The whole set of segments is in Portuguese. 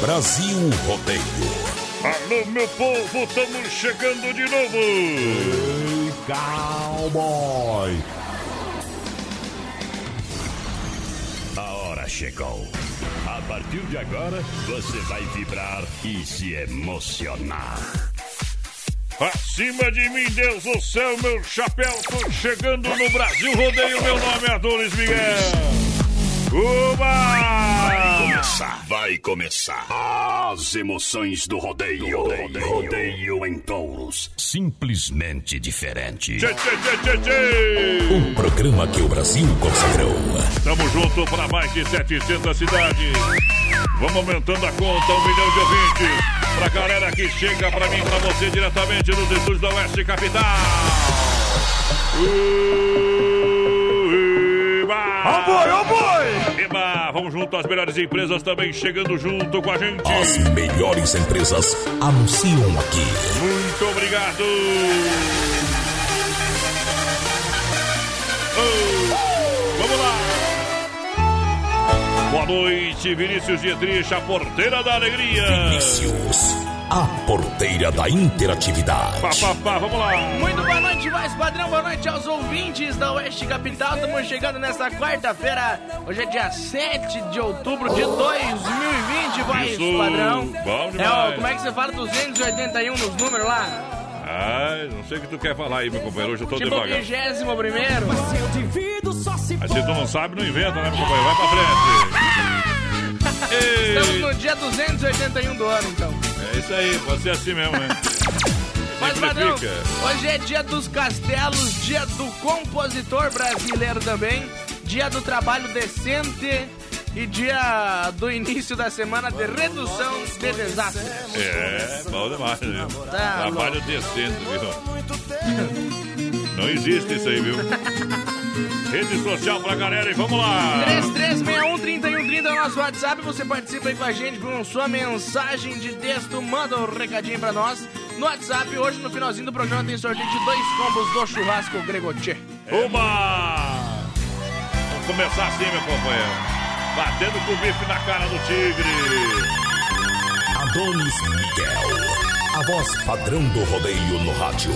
Brasil Rodeio. Alô, meu povo, estamos chegando de novo. Ei, cowboy. A hora chegou. A partir de agora, você vai vibrar e se emocionar. Acima de mim, Deus do céu, meu chapéu, tô chegando no Brasil Rodeio. Meu nome é Adonis Miguel. Uba! Começar, vai começar. As emoções do rodeio. Rodeio, rodeio em touros. Simplesmente diferente. Tchê, tchê, tchê, tchê, tchê. Um programa que o Brasil consagrou. Tamo junto para mais de 700 cidades. Vamos aumentando a conta, um milhão de ouvintes. Pra galera que chega pra mim, pra você, diretamente nos estúdios da Oeste Capital. Uba! Ô boi, ô boi! Vamos junto às melhores empresas também chegando junto com a gente. As melhores empresas anunciam aqui. Muito obrigado. Oh, vamos lá. Boa noite, Vinícius Dietrich, a porteira da alegria. Vinícius, a porteira da interatividade. Pá, pá, pá, vamos lá. Muito boa noite, mais padrão. Boa noite aos ouvintes da Oeste Capital. Estamos chegando nesta quarta-feira. Hoje é dia 7 de outubro de 2020, voz Isso, padrão. bom É, ó, demais. como é que você fala 281 nos números lá? Ai, não sei o que tu quer falar aí, meu companheiro. Hoje eu tô Tipo devagar. 21 primeiro. Mas se tu não sabe, não inventa, né, meu companheiro? Vai pra frente. Estamos no dia 281 do ano, então. É isso aí, pode ser assim mesmo, né? Mas, Simplifica. hoje é dia dos castelos, dia do compositor brasileiro também, dia do trabalho decente e dia do início da semana de redução de desastres. É, bom demais, viu? Tá Trabalho decente, viu? Não existe isso aí, viu? Rede social pra galera e vamos lá! 3361-3130 é o nosso WhatsApp. Você participa aí com a gente com sua mensagem de texto. Manda um recadinho pra nós. No WhatsApp, hoje no finalzinho do programa tem sorteio de dois combos do churrasco Gregotier. Uma! Vamos começar assim, meu companheiro. Batendo com o bife na cara do tigre. Adonis Miguel, a voz padrão do rodeio no rádio.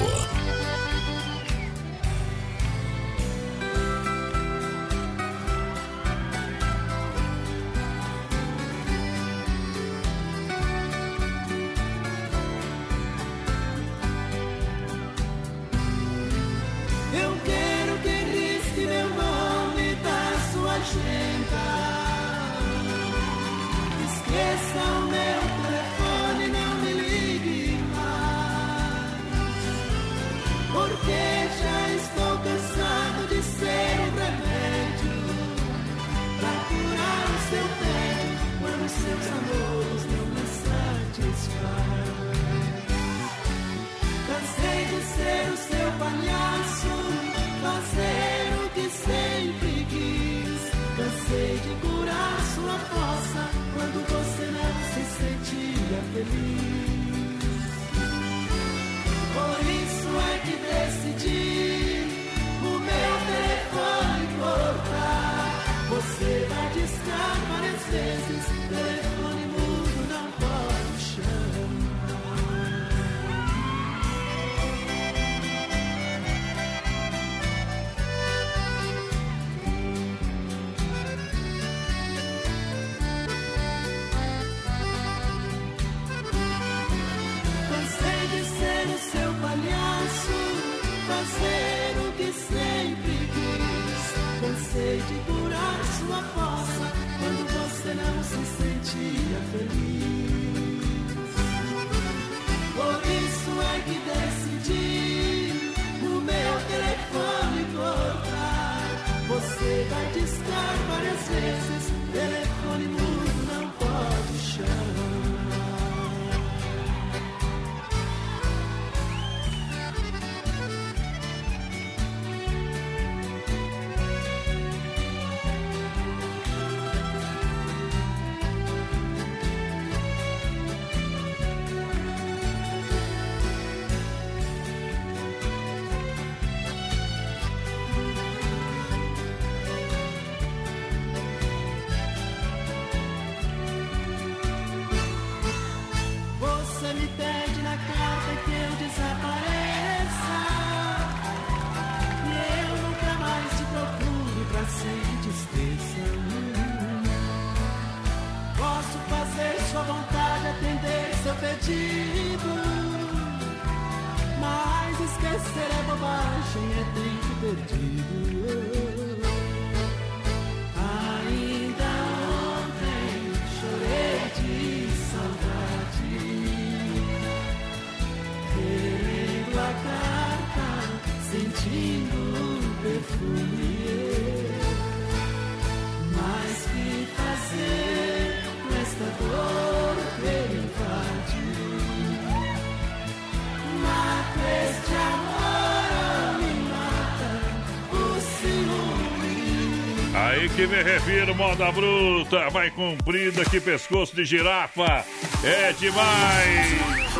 Que me refiro, moda bruta, vai comprida, que pescoço de girafa, é demais!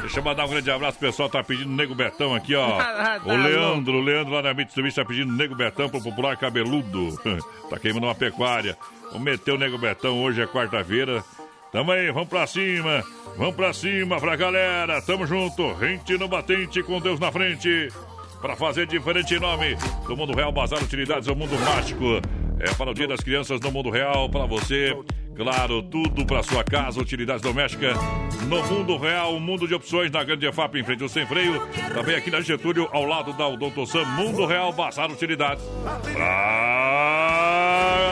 Deixa eu mandar um grande abraço, o pessoal tá pedindo Nego Betão aqui, ó. O Leandro, o Leandro lá na Mitsubishi tá pedindo Nego Betão pro popular cabeludo. Tá queimando uma pecuária. Vamos meter o Nego Betão, hoje é quarta-feira. Tamo aí, vamos pra cima, vamos pra cima pra galera, tamo junto, rente no batente com Deus na frente. Pra fazer diferente nome do Mundo Real Bazar Utilidades, o Mundo Mágico. É para o Dia das Crianças no Mundo Real, para você. Claro, tudo para sua casa, utilidades domésticas. No Mundo Real, um mundo de opções na Grande EFAP, em frente ao Sem Freio. Também aqui na Getúlio, ao lado da Odonto Sam, Mundo Real Bazar Utilidades. Pra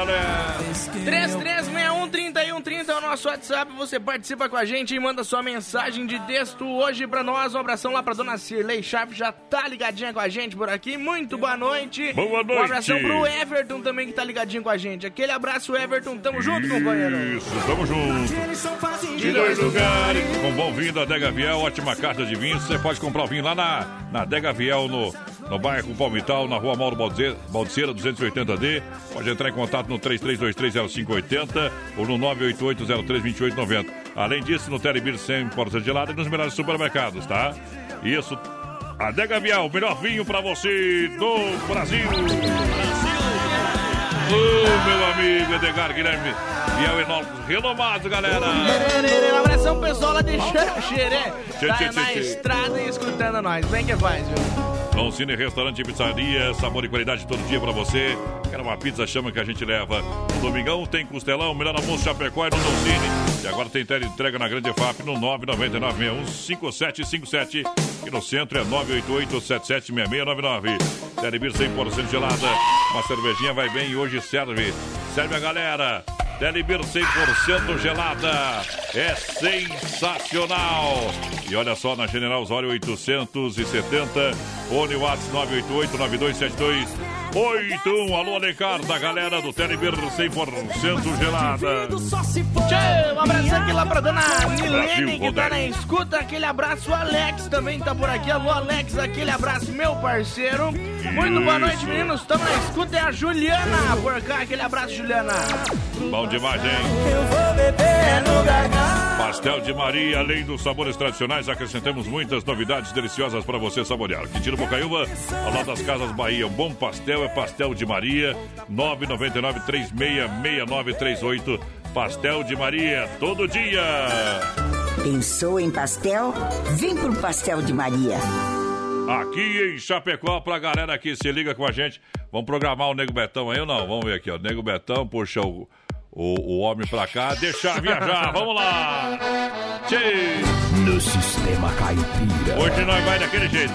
galera. 3361-3130 é o nosso WhatsApp. Você participa com a gente e manda sua mensagem de texto hoje pra nós. Um abração lá pra dona Cirlei Sharp, já tá ligadinha com a gente por aqui. Muito boa noite. Boa Um noite. abração pro Everton também que tá ligadinho com a gente. Aquele abraço, Everton. Tamo junto, companheiro. Isso, tamo junto. De dois lugares. Com bom vinho da Dega Viel, ótima carta de vinho. Você pode comprar o vinho lá na, na Dega Viel, no, no bairro Palmital, na rua Mauro Baldiceira, Baldiceira 280D. Pode entrar em contato no 33230580 ou no 988032890. Além disso, no Telebir 100% gelado e nos melhores supermercados, tá? Isso. A Dega Viel, o melhor vinho pra você do Brasil. Ô, meu amigo Edgar Guilherme Viel Enólogos renomados, galera. Um abração pessoal lá de Xeré. Tá na estrada e escutando nós. Vem que faz, viu? Dom Cine Restaurante e Pizzaria, sabor e qualidade todo dia pra você. Quer uma pizza, chama que a gente leva. No domingão tem costelão, melhor almoço Chapecó e no Dom Cine. E agora tem entrega na Grande FAP no 999615757. E no centro é 988776699. Telebir 100% gelada. Uma cervejinha vai bem e hoje serve. Serve a galera. Telebir 100% gelada. É sensacional. E olha só, na General Osório 870. Fone Whats 988-9272. 81. Alô, Alencar, da galera do Telebir 100% gelada. Tchê, um abraço aqui lá pra dona Milene, que tá na escuta. Aquele abraço, o Alex também tá por aqui. Alô, Alex, aquele abraço, meu parceiro. Muito boa noite, meninos. Estamos na escuta. É a Juliana por cá. Aquele abraço, Juliana. Bom demais, hein? Eu vou beber no gargalo. Pastel de Maria, além dos sabores tradicionais, acrescentamos muitas novidades deliciosas para você saborear. Quintino Bocaiúva, ao lado das Casas Bahia. Um bom pastel é Pastel de Maria, 999-366938. Pastel de Maria, todo dia. Pensou em pastel? Vem pro Pastel de Maria. Aqui em Chapecó, pra galera que se liga com a gente. Vamos programar o Nego Betão aí ou não? Vamos ver aqui, ó. Nego Betão, puxa o, o, o homem pra cá, deixa viajar. Vamos lá. Tchê. No sistema caipira. Hoje nós vai daquele jeito.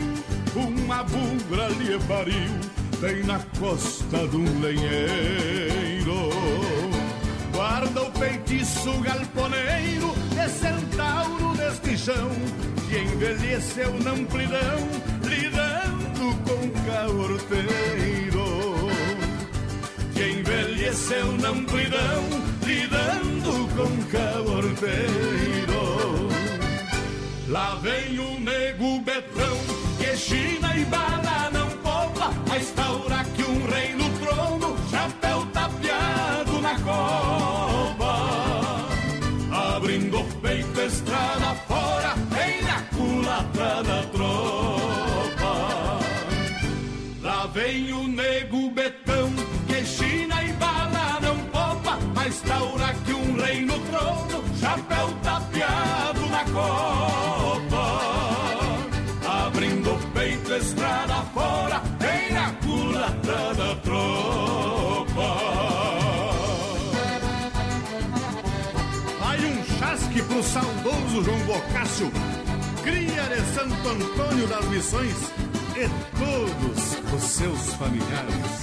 uma bugra lhe pariu, na costa de um lenheiro. Guarda o feitiço galponeiro, de centauro deste chão, que envelheceu na amplidão, lidando com caorteiro que envelheceu na amplidão, lidando com caorteiro. Lá vem o nego Betão, e bala não poupa, a instaura que um rei no trono, chapéu tapeado na copa. Abrindo o peito, estrada fora, vem na culatra da tropa. João Bocácio, cria de Santo Antônio das Missões e todos os seus familiares.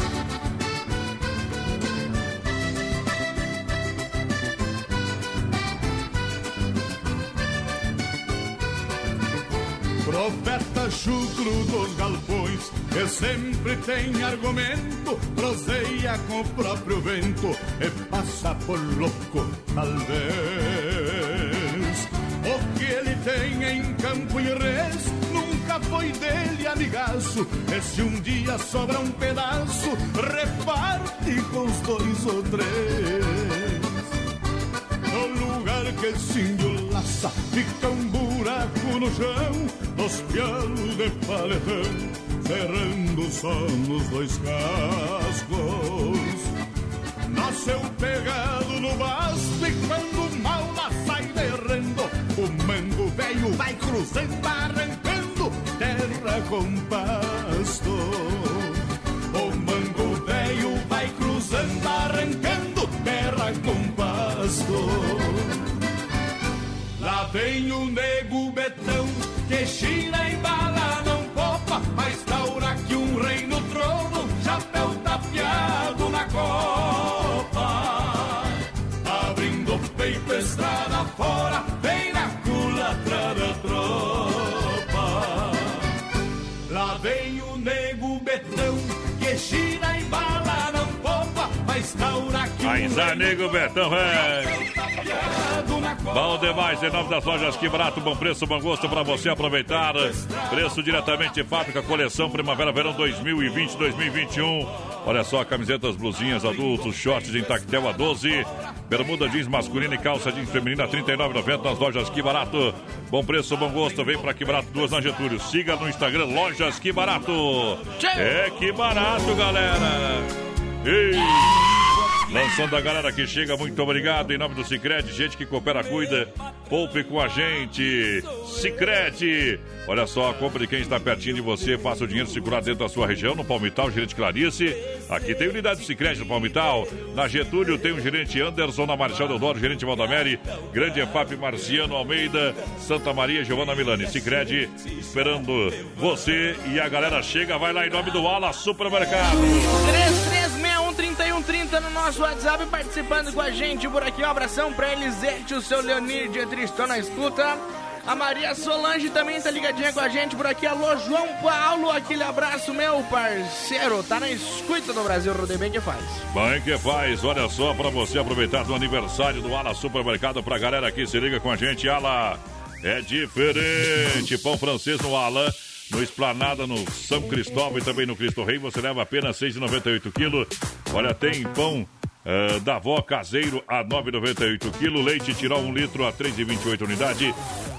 Profeta chucro dos galpões, que sempre tem argumento, proseia com o próprio vento e passa por louco, talvez. O tem em campo e res nunca foi dele amigaço. E se um dia sobra um pedaço, reparte com os dois ou três. No lugar que se índio fica um buraco no chão, dos pialos de paletão, ferrando só nos dois cascos. Nasceu pegado no basto e quando vai cruzando, arrancando terra com pasto. O mango velho vai cruzando, arrancando terra com pasto. Lá vem o nego no nego Betão, velho. Bom demais, em nome das lojas Que Barato, bom preço, bom gosto para você aproveitar. Preço diretamente de fábrica, coleção Primavera Verão 2020-2021. Olha só, camisetas, blusinhas, adultos, shorts em tactel a 12, bermuda jeans masculina e calça jeans feminina a 39,90 nas lojas Que Barato. Bom preço, bom gosto, vem para Que Barato, duas na Getúlio. Siga no Instagram, lojas Que Barato. É Que Barato, galera. Ei! Lançando a galera que chega, muito obrigado. Em nome do Cicred, gente que coopera, cuida, poupe com a gente. Cicred, olha só, compra de quem está pertinho de você, faça o dinheiro circular dentro da sua região, no Palmital, gerente Clarice. Aqui tem unidade Cicred no Palmital. Na Getúlio tem o gerente Anderson, na Marechal Deodoro, gerente Valdameri, Grande EFAP Marciano Almeida, Santa Maria, Giovana Milani. Cicred, esperando você e a galera chega, vai lá em nome do Ala Supermercado. 3361-3130 no nosso WhatsApp, participando com a gente por aqui. Um abração pra Elisete, o seu Leonir de Tristão na escuta. A Maria Solange também tá ligadinha com a gente por aqui. Alô, João Paulo, aquele abraço, meu parceiro. Tá na escuta do Brasil, Rodebem que faz. Bem que faz, olha só, para você aproveitar do aniversário do Ala Supermercado, pra galera que se liga com a gente, Ala, é diferente. Pão francês no Ala, no Esplanada, no São Cristóvão e também no Cristo Rei, você leva apenas R$ 6,98 quilo. Olha, tem pão ah, da avó caseiro a 9,98 quilo, leite tirol 1 litro a 3,28 unidade.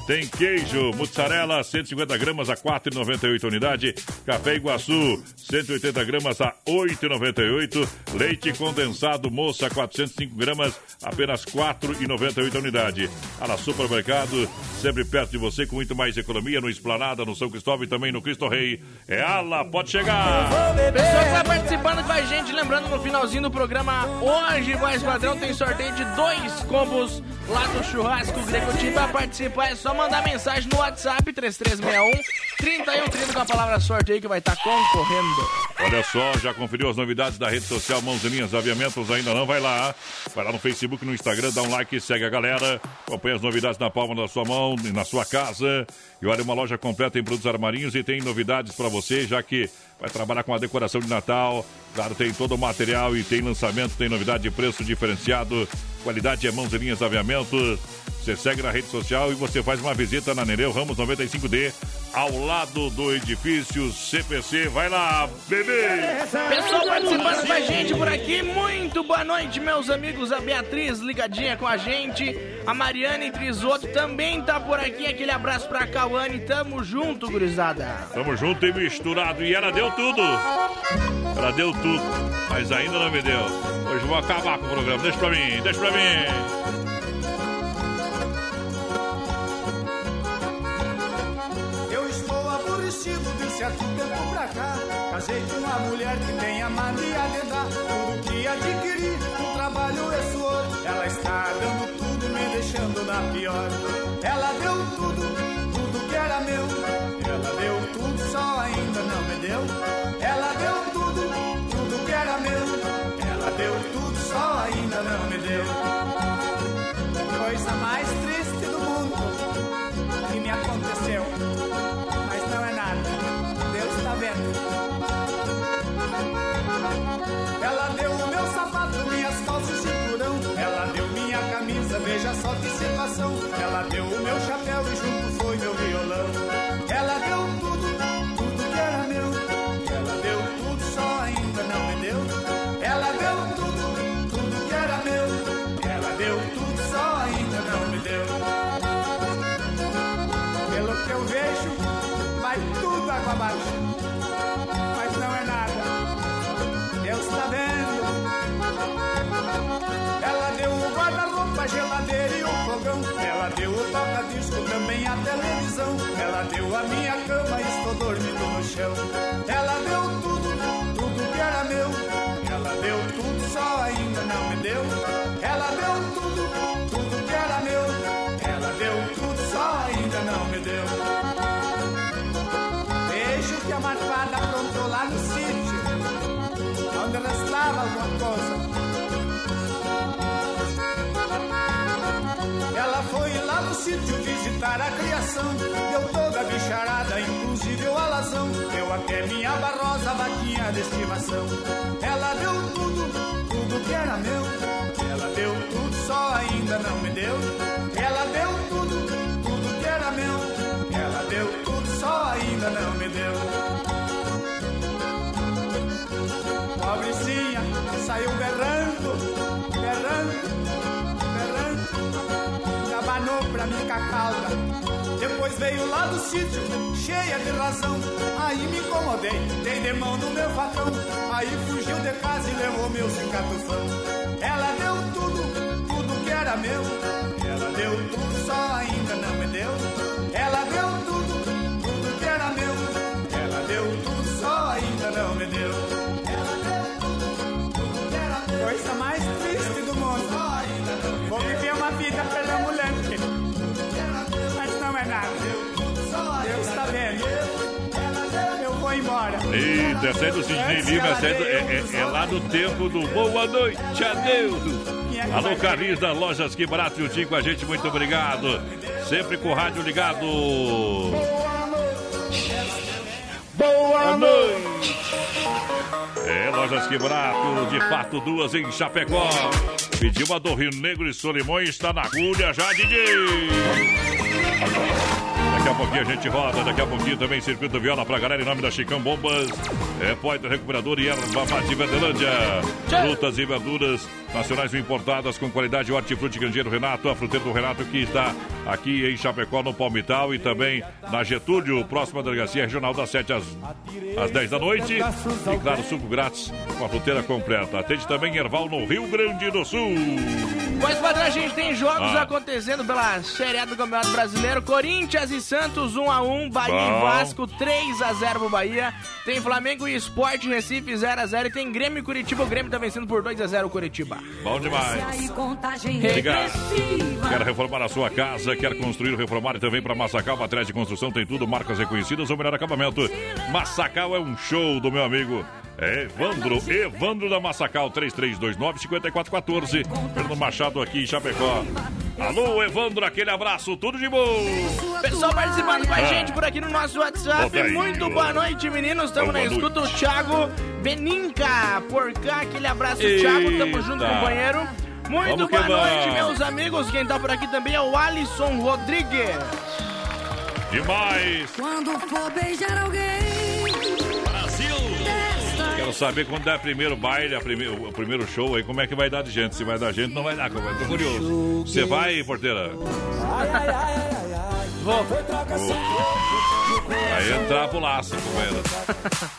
Tem queijo, mussarela, 150 gramas a 4,98 unidade. Café Iguaçu, 180 gramas a 8,98. Leite condensado, moça, 405 gramas, apenas 4,98 unidade. A la Supermercado, sempre perto de você, com muito mais economia, no Esplanada, no São Cristóvão e também no Cristo Rei. É ala, pode chegar! Pessoal que tá participando com a gente, lembrando no finalzinho do programa, hoje, mais padrão, tem sorteio de dois combos lá do churrasco Greco Team. Pra participar é só mandar mensagem no WhatsApp 3361 3130 com a palavra sorteio que vai estar concorrendo. Olha só, já conferiu as novidades da rede social Mãos Linhas Aviamentos? Ainda não? Vai lá. Vai lá no Facebook, no Instagram, dá um like segue a galera. Acompanha as novidades na palma da sua mão e na sua casa. E olha, uma loja completa em produtos armarinhos e tem novidades para você, já que vai trabalhar com a decoração de Natal. Claro, tem todo o material e tem lançamento, tem novidade de preço diferenciado. Qualidade é Mãos e Linhas Aviamentos. Você segue na rede social e você faz uma visita na Nereu Ramos 95D, ao lado do edifício CPC. Vai lá, bebê! Pessoal participando com a gente por aqui, muito boa noite, meus amigos. A Beatriz ligadinha com a gente. A Mariane Trisoto também tá por aqui. Aquele abraço pra Cauane. Tamo junto, gurizada. Tamo junto e misturado. E ela deu tudo. Ela deu tudo, mas ainda não me deu. Hoje vou acabar com o programa. Deixa pra mim, deixa pra mim. Certo tempo pra cá, casei com uma mulher que tem a mania de dar tudo que adquiri, um trabalho e suor. Ela está dando tudo, me deixando na pior. Ela deu tudo, tudo que era meu. Ela deu tudo, só ainda não me deu. Ela deu tudo, tudo que era meu. Ela deu tudo, só ainda não me deu. Ela deu a minha cama, estou dormindo no chão. Ela deu tudo, tudo que era meu. Ela deu tudo, só ainda não me deu. Ela deu tudo, tudo que era meu. Ela deu tudo, só ainda não me deu. Vejo que a marcada aprontou lá no sítio, onde restava alguma coisa. Ela foi lá no sítio visitar a criação. Deu toda a bicharada, inclusive o alazão. Deu até minha barrosa vaquinha de estimação. Ela deu tudo, tudo que era meu. Ela deu tudo, só ainda não me deu. Ela deu tudo, tudo que era meu. Ela deu tudo, só ainda não me deu. Pobrecinha saiu berrando, abanou pra mim com a cauda. Depois veio lá do sítio, cheia de razão. Aí me incomodei, dei de mão no meu patrão. Aí fugiu de casa e levou meu cicatufão. Ela deu tudo, tudo que era meu. Ela deu tudo, só ainda não Eita, essa é do Sidney Lima, essa é, do, é, é, é, lá do tempo do Boa Noite, adeus. Alô, Carlinhos das Lojas Que Barato e com a gente, muito obrigado. Sempre com o rádio ligado. Boa noite. Boa noite. É, Lojas Que Barato, de fato, duas em Chapecó. Pediu uma do Rio Negro e Solimões, está na agulha já, DJ. Daqui a pouquinho a gente roda, daqui a pouquinho também circuito viola pra galera em nome da Chicão Bombas, é Poeta Recuperador e Erva Mate Verdelândia. Frutas e verduras nacionais importadas com qualidade. Hortifruti Grangeiro Renato, a fruteira do Renato que está aqui em Chapecó, no Palmital e também na Getúlio, próxima delegacia regional das 7 às, às 10 da noite. E claro, suco grátis com a fruteira completa. Atende também Erval no Rio Grande do Sul. Pois, padrão, a gente tem jogos ah. acontecendo pela Série A do Campeonato Brasileiro. Corinthians e Santos 1 a 1 Bahia Bom. e Vasco 3 a 0 pro Bahia. Tem Flamengo e Sport Recife 0 a 0 e tem Grêmio e Curitiba. O Grêmio tá vencendo por 2 a 0 o Curitiba. Bom demais. Obrigado. Quer reformar a sua casa, quer construir, reformar e também para Massacal, matriz de construção, tem tudo, marcas reconhecidas, o melhor acabamento. Massacal é um show do meu amigo Evandro, Evandro da Massacal, 3329-5414. Fernando Machado aqui em Chapecó. Alô, Evandro, aquele abraço, tudo de bom. Pessoal participando com a ah. gente por aqui no nosso WhatsApp. Muito boa noite, meninos. Estamos na escuta. O Thiago Beninca por cá. Aquele abraço, Eita. Thiago. Tamo junto, companheiro. Muito Vamos boa noite, meus amigos. Quem tá por aqui também é o Alisson Rodrigues. Demais! Quando for beijar alguém. Quero saber quando der primeiro baile, a prime... o primeiro show aí, como é que vai dar de gente. Se vai dar gente, não vai dar, eu tô curioso. Você vai, porteira? Vou. Vai entrar pro laço, companheiro.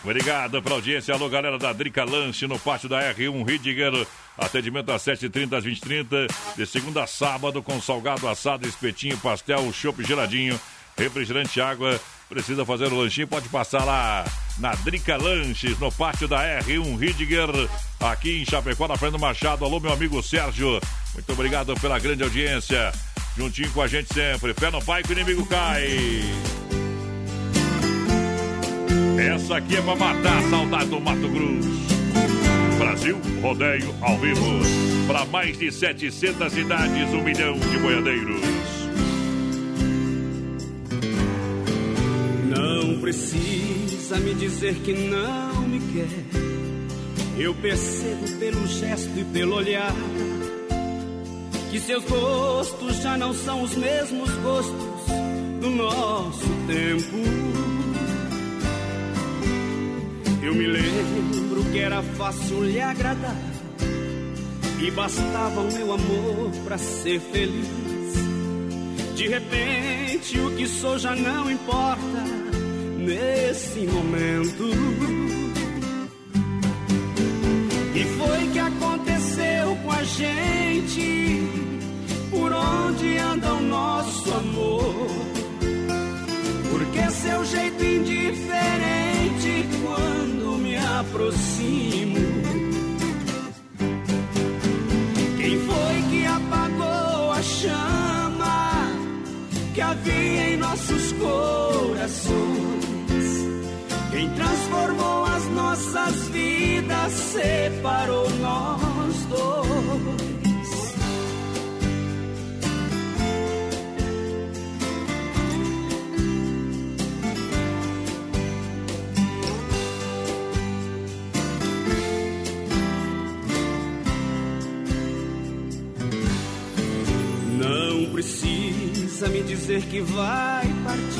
Obrigado pela audiência. Alô, galera da Drica Lanche no pátio da R1 Ridiger. Atendimento às 7h30 às 20h30. De segunda a sábado, com salgado assado, espetinho, pastel, chopp geladinho, refrigerante, água. Precisa fazer o lanchinho? Pode passar lá na Drica Lanches, no pátio da R1 Ridiger, aqui em Chapecó, na Frente do Machado. Alô, meu amigo Sérgio. Muito obrigado pela grande audiência. Juntinho com a gente sempre. Pé no pai que o inimigo cai. Essa aqui é pra matar a saudade do Mato Grosso. Brasil Rodeio ao vivo. Para mais de 700 cidades, um milhão de boiadeiros. Não precisa me dizer que não me quer. Eu percebo pelo gesto e pelo olhar que seus gostos já não são os mesmos gostos do nosso tempo. Eu me lembro que era fácil lhe agradar e bastava o meu amor para ser feliz. De repente, o que sou já não importa nesse momento. E foi que aconteceu com a gente? Por onde anda o nosso amor? Porque seu jeito indiferente quando me aproximo. Corações? Quem transformou as nossas vidas, separou nós dois. Não precisa me dizer que vai partir.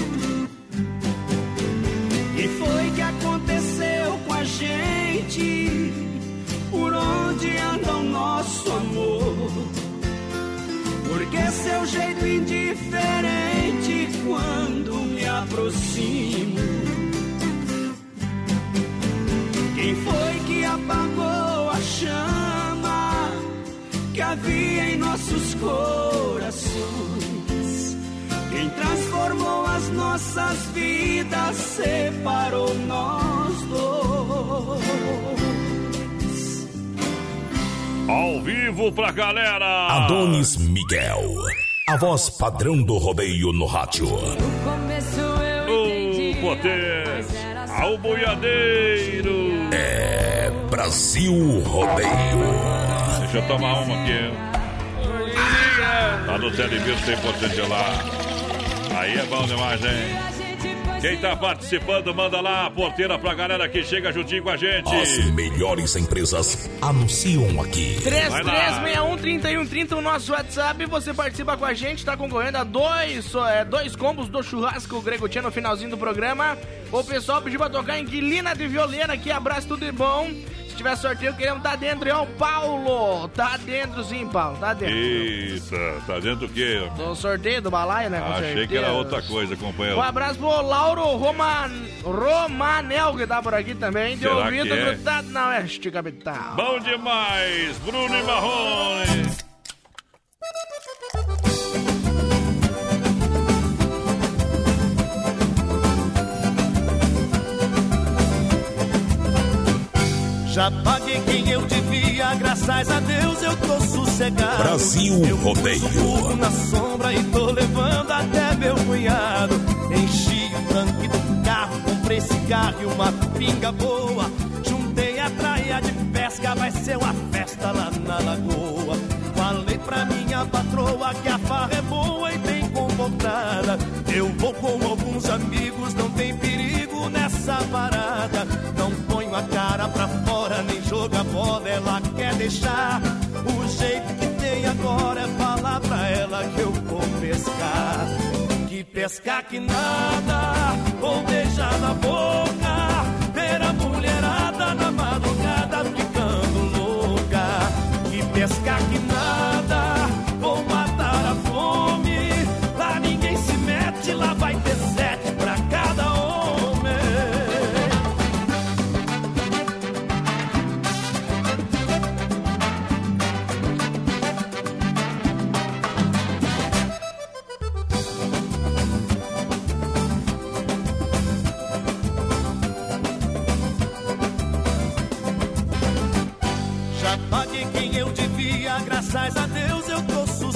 Foi que aconteceu com a gente? Por onde anda o nosso amor? Porque seu jeito indiferente quando me aproximo. Quem foi que apagou a chama que havia em nossos corações? Transformou as nossas vidas, separou nós dois. Ao vivo pra galera! Adonis Miguel, a voz padrão do rodeio no rádio. O poder ao boiadeiro. É Brasil Rodeio. Deixa eu tomar uma aqui. Tá no Televir 100% gelado. Aí é bom demais, hein? Quem tá participando, manda lá a porteira pra galera que chega juntinho com a gente. As melhores empresas anunciam aqui. 3361-3130, o nosso WhatsApp. Você participa com a gente, tá concorrendo a dois, é, dois combos do churrasco Grego Tia no finalzinho do programa. O pessoal pediu pra tocar Inquilina de Violeira aqui. Abraço, tudo de bom. Se tiver sorteio, queremos tá dentro. Ó, o Paulo. Tá dentro sim, Paulo. Tá dentro. Eita, tá dentro do quê? Do sorteio do balaio, né? Achei que certeza. era outra coisa, companheiro. Um abraço pro Lauro Roman... Romanel, que tá por aqui também. De Será ouvido que é? grudado na Oeste Capital. Bom demais, Bruno e Marrone. Já paguei quem eu devia, graças a Deus eu tô sossegado. Brasil eu Rodeio. Na sombra e tô levando até meu cunhado. Enchi tanque do carro, comprei cigarro e uma pinga boa. Juntei a traia de pesca, vai ser uma festa lá na lagoa. Falei pra minha patroa que a farra é boa e bem comportada. Eu vou com alguns amigos, não tem perigo nessa parada. Não ponho a cara pra fora, joga bola, ela quer deixar. O jeito que tem agora é falar pra ela que eu vou pescar. Que pescar que nada, vou beijar na boca. Ver a mulherada na madrugada ficando louca. Que pescar que nada,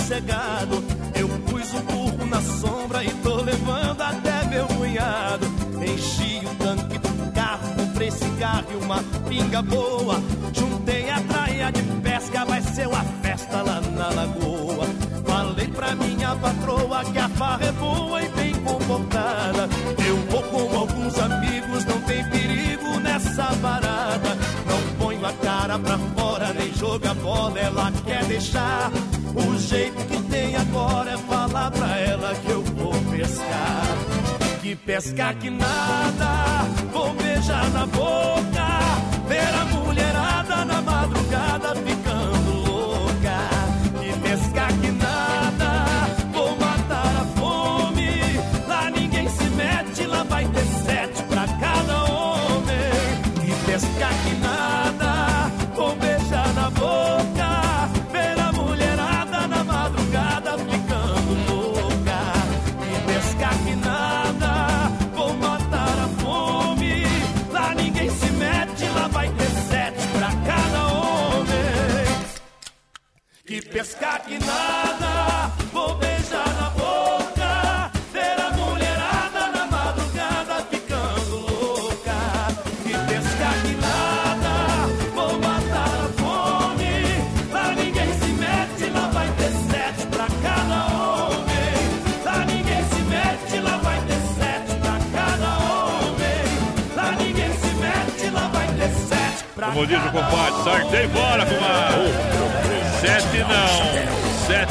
sossegado. Eu pus o burro na sombra e tô levando até meu cunhado. Enchi o tanque do carro, comprei cigarro e uma pinga boa. Juntei a traia de pesca, vai ser uma festa lá na lagoa. Falei pra minha patroa que a farra é boa e bem comportada. Eu vou com alguns amigos, não tem perigo nessa parada. Não ponho a cara pra fora, nem joga bola, ela quer deixar. O jeito que tem agora é falar pra ela que eu vou pescar. Que pescar que nada, vou beijar na boca. Ver a mulherada na madrugada ficando que nada, vou beijar na boca. Ver a mulherada na madrugada ficando louca. Que pescar que nada, vou matar a fome. Lá ninguém se mete, lá vai ter sete pra cada homem. Lá ninguém se mete, lá vai ter sete pra cada homem. Lá ninguém se mete, lá vai ter sete pra Como diz o compadre, sartei fora, comadre. Sete não,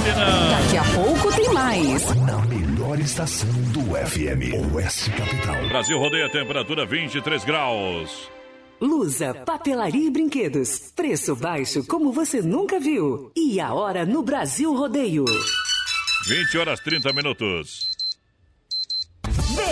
Daqui a pouco tem mais. Na melhor estação do FM, Oeste Capital. Brasil rodeia temperatura 23 graus. Lusa, papelaria e brinquedos. Preço baixo como você nunca viu. E a hora no Brasil Rodeio. 20 horas 30 minutos.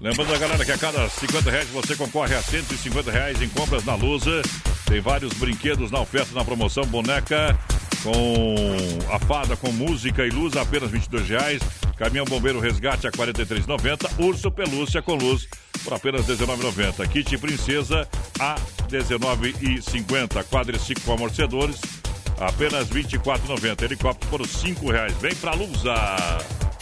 Lembrando a galera que a cada 50 reais você concorre a 150 reais em compras na Lusa. Tem vários brinquedos na oferta, na promoção. Boneca com a fada com música e luz apenas 22 reais. Caminhão Bombeiro Resgate a 43,90. Urso Pelúcia com luz por apenas 19,90. Kit Princesa a 19,50. Quadriciclo com amortecedores apenas 24,90. Helicóptero por 5 reais. Vem pra Lusa.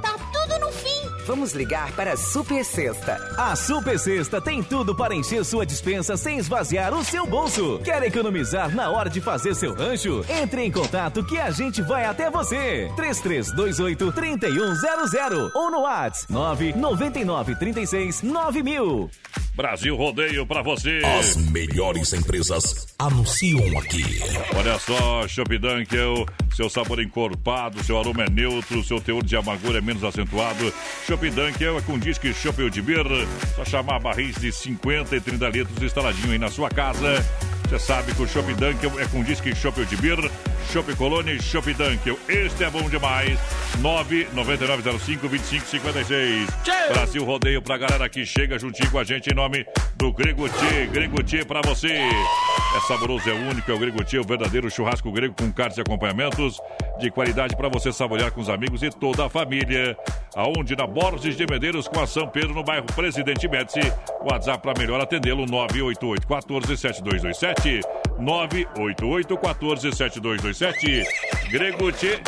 tá tudo no fim. Vamos ligar para a Super Sexta. A Super Sexta tem tudo para encher sua dispensa sem esvaziar o seu bolso. Quer economizar na hora de fazer seu rancho? Entre em contato que a gente vai até você. 3328 3100 ou no WhatsApp 999 36 9000. Brasil Rodeio pra você. As melhores empresas anunciam aqui. Olha só, Shop Dunkel Seu sabor encorpado, seu aroma é neutro, seu teor de amargura é menos acentuado. Chopp Dunkel é com disque Chopp de Birra. Só chamar barris de 50 e 30 litros instaladinho aí na sua casa. Você sabe que o Chopp Dunkel é com disque Chopp de Birra. Chopp Colônia e Chopp Dunkel. Este é bom demais. 99905-2556. Brasil Rodeio pra galera que chega juntinho com a gente em nome do Grego Tchê. Grego Tchê pra você. É saboroso, é único, é o Grego Tchê, o verdadeiro churrasco grego com carnes e acompanhamentos de qualidade para você saborear com os amigos e toda a família. Aonde na Borges de Medeiros com a São Pedro no bairro Presidente Médici. WhatsApp para melhor atendê-lo 988 14 7227 988 14 7227 Grego Tchê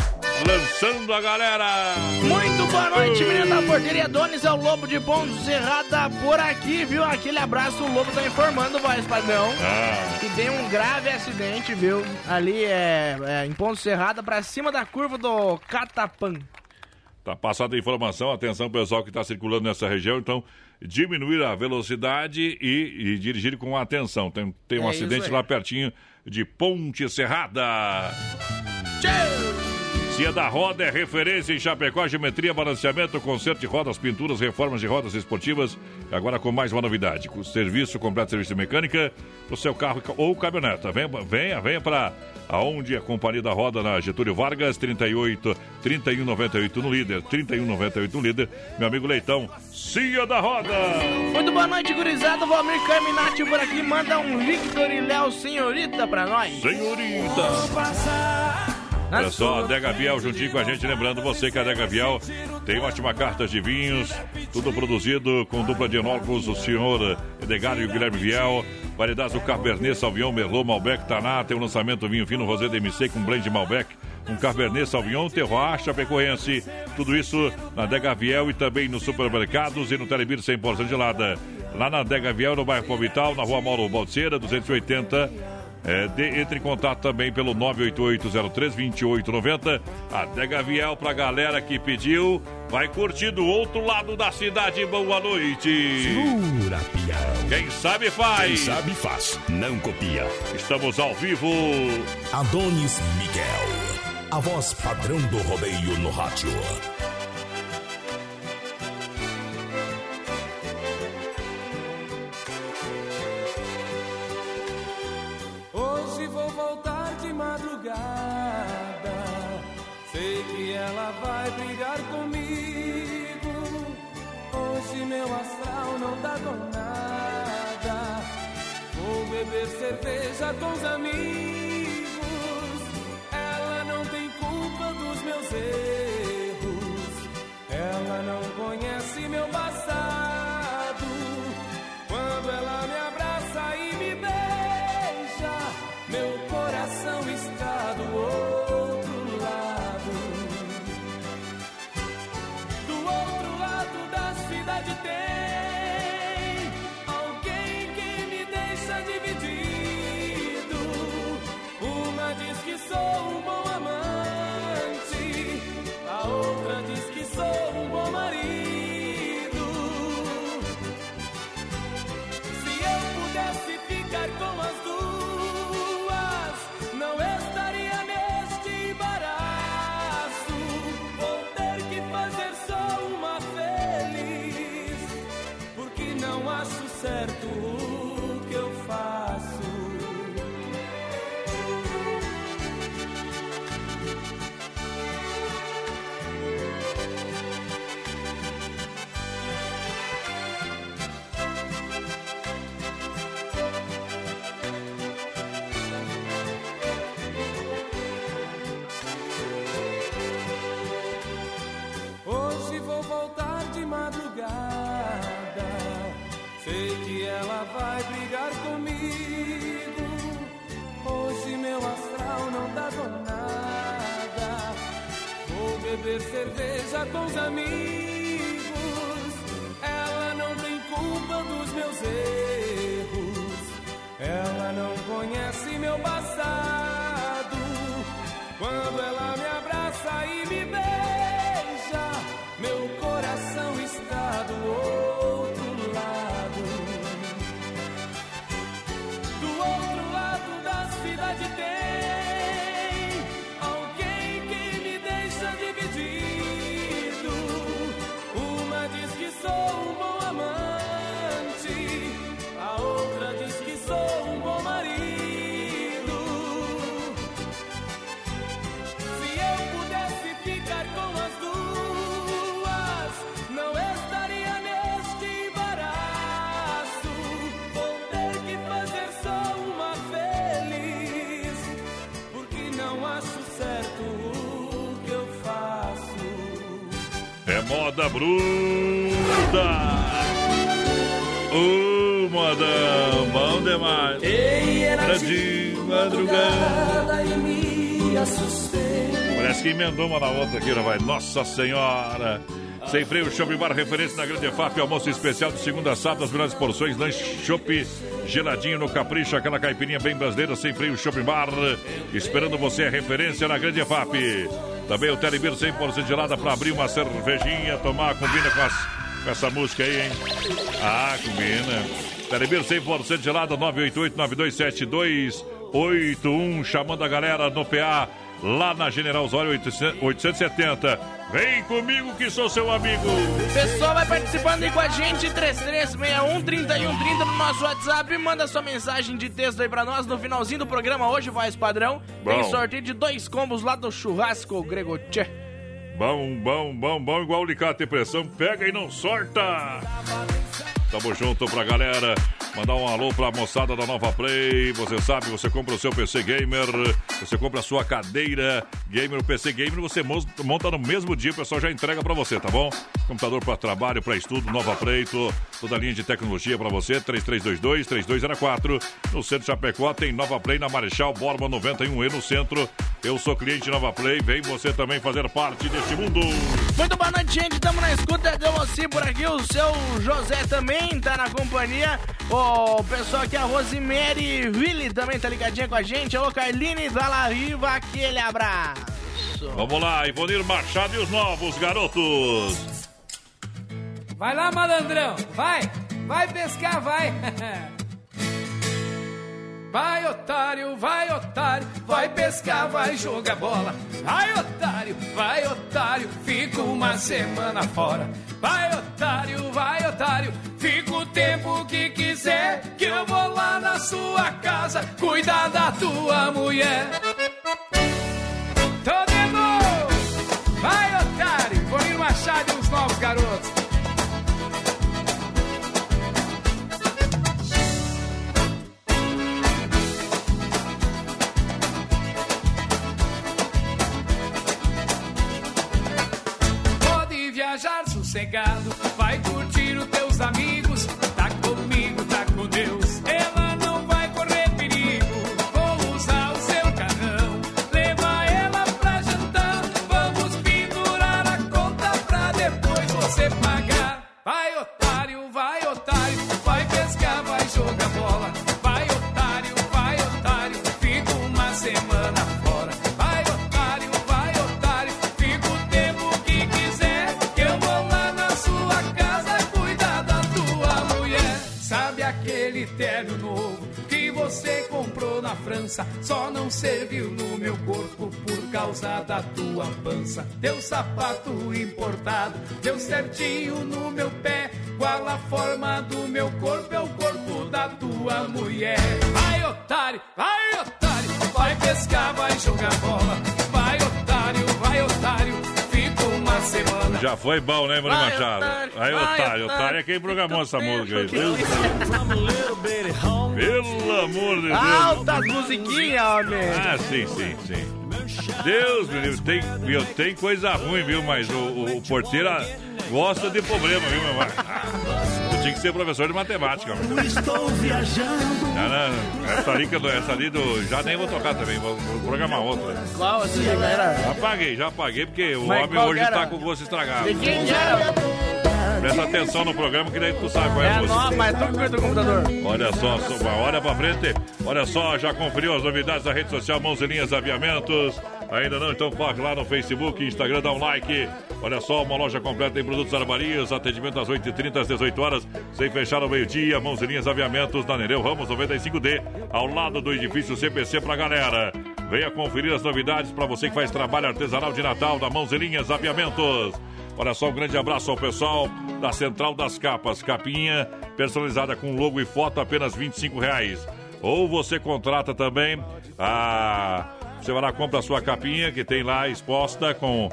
lançando a galera. Muito boa noite, menino da porteira. Donis é o Lobo de Ponto Serrada por aqui, viu? Aquele abraço, o Lobo tá informando, voz padrão. Ah. Que tem um grave acidente, viu? Ali é, é em Ponto Serrada, pra cima da curva do Catapã. Tá passada a informação, atenção pessoal que está circulando nessa região, então diminuir a velocidade e, e dirigir com atenção. Tem, tem um É acidente lá pertinho de Ponte Serrada. Cia da Roda é referência em Chapecó, geometria, balanceamento, conserto de rodas, pinturas, reformas de rodas esportivas. Agora com mais uma novidade, com serviço completo, serviço de mecânica para o seu carro ou caminhoneta. Venha, venha, venha para aonde a Companhia da Roda na Getúlio Vargas, 38, 3198 no líder, 3198 no líder. Meu amigo Leitão, Cia da Roda. Muito boa noite, gurizada. Valmir Carminati por aqui. Manda um Victor e Léo Senhorita pra nós. Senhorita. Olha só, a Dega Viel juntinho com a gente, lembrando você que a Dega Viel tem ótima carta de vinhos, tudo produzido com dupla de enólogos, o senhor Edgar e o Guilherme Viel, variedades do Cabernet, Sauvignon, Merlot, Malbec, Taná, tem o lançamento vinho fino Rosé DMC com blend de Malbec, um Cabernet Sauvignon, Terroir, Chapecoense, tudo isso na Dega Viel e também nos supermercados e no Telebir 100% gelada. Lá na Dega Viel, no bairro Palmital, na rua Mauro Balseira, 280, é, de- entre em contato também pelo 988032890. A Dega Viel pra galera que pediu. Vai curtir do outro lado da cidade. Boa noite. Segura, pião. Quem sabe faz. Quem sabe faz, não copia. Estamos ao vivo. Adonis Miguel, a voz padrão do rodeio no rádio. Madrugada. Sei que ela vai brigar comigo. Hoje meu astral não tá com nada. Vou beber cerveja com os amigos. Ela não tem culpa dos meus erros. Ela não conhece meu passado. Beber cerveja com os amigos. Ela não tem culpa dos meus erros. Ela não conhece meu passado. Moda bruta. Ô, modão, bom demais. Ei, era Era de madrugada e me assustei. Parece que emendou uma na outra aqui, não vai? Nossa Senhora! Sem freio, Shopping Bar, referência na Grande FAP, almoço especial de segunda a sábado, as melhores porções, lanche chopp, geladinho no capricho, aquela caipirinha bem brasileira, sem freio, Shopping Bar, esperando você, referência na Grande FAP. Também o Telebir 100% gelada para abrir uma cervejinha, tomar, combina com, as, com essa música aí, hein? Ah, combina. Telebir 100% gelada, 988-927281, chamando a galera no PA, lá na General Osório 870. Vem comigo que sou seu amigo. Pessoal, vai participando aí com a gente, 3361-3130 no nosso WhatsApp. Manda sua mensagem de texto aí pra nós no finalzinho do programa hoje, voz padrão. Tem Bom. sorteio de dois combos lá do churrasco Grego Tchê. Bom, bom, bom, bom, igual alicate e pressão, pega e não sorta. Tamo junto pra galera. Mandar um alô pra moçada da Nova Play. Você sabe, você compra o seu PC Gamer, você compra a sua cadeira Gamer, o PC Gamer, você mo- monta no mesmo dia, o pessoal já entrega pra você, tá bom? Computador pra trabalho, pra estudo, Nova Play, to- toda a linha de tecnologia pra você, 3322-3204. No centro de Chapecó tem Nova Play na Marechal Borba 91E no centro. Eu sou cliente Nova Play, vem você também fazer parte deste mundo. Muito boa noite, gente. Estamos na escuta de você por aqui. O seu José também tá na companhia. O pessoal aqui, a Rosemary Willy também tá ligadinha com a gente. Alô, Carline da Riva, aquele abraço. Vamos lá, Ivonir Machado e os novos garotos. Vai lá, malandrão, vai, vai pescar, vai. Vai, otário, vai, otário, vai pescar, vai jogar bola. Vai, otário, vai, otário, fica uma semana fora. Vai, otário, vai, otário, fica o tempo que quiser, que eu vou lá na sua casa cuidar da tua mulher. Tô de novo! Vai, otário, Bonito Machado e os novos garotos. Sossegado, França? Só não serviu no meu corpo por causa da tua pança. Teu sapato importado deu certinho no meu pé. Qual a forma do meu corpo? É o corpo da tua mulher. Vai, otário, vai, otário, vai pescar, vai jogar bola. Já foi bom, né, Bruno Machado? Aí, otário. otário. É quem programou essa música aí. Deus Pelo amor de Deus. Altas musiquinhas, homem. Ah, sim, sim, sim. Deus, meu Deus, tem, meu, tem coisa ruim, viu? Mas o, o, o porteiro gosta de problema, viu, meu irmão? Eu tinha que ser professor de matemática, meu. Estou viajando. Não, não, essa ali, essa ali do. Já nem vou tocar também, vou, vou programar outra. Qual essa liga era? Já apaguei, já apaguei, porque o Mas homem hoje era? tá com o gosto estragado. De quem que era? Presta atenção no programa que daí tu sabe qual é, É a música. nova, mas tu do computador. Olha só, olha pra frente. Olha só, já conferiu as novidades da rede social Mãos e Linhas Aviamentos? Ainda não? Então corre lá no Facebook, Instagram, dá um like. Olha só, uma loja completa em produtos armarias, atendimento às 8h30, às 18 horas, sem fechar ao meio-dia. Mãos Linhas Aviamentos na Nereu Ramos 95D, ao lado do edifício CPC pra galera. Venha conferir as novidades para você que faz trabalho artesanal de Natal da Mãos Linhas Aviamentos. Olha só, um grande abraço ao pessoal da Central das Capas. Capinha personalizada com logo e foto, apenas 25 reais. Ou você contrata também a. Você vai lá, compra a sua capinha, que tem lá exposta com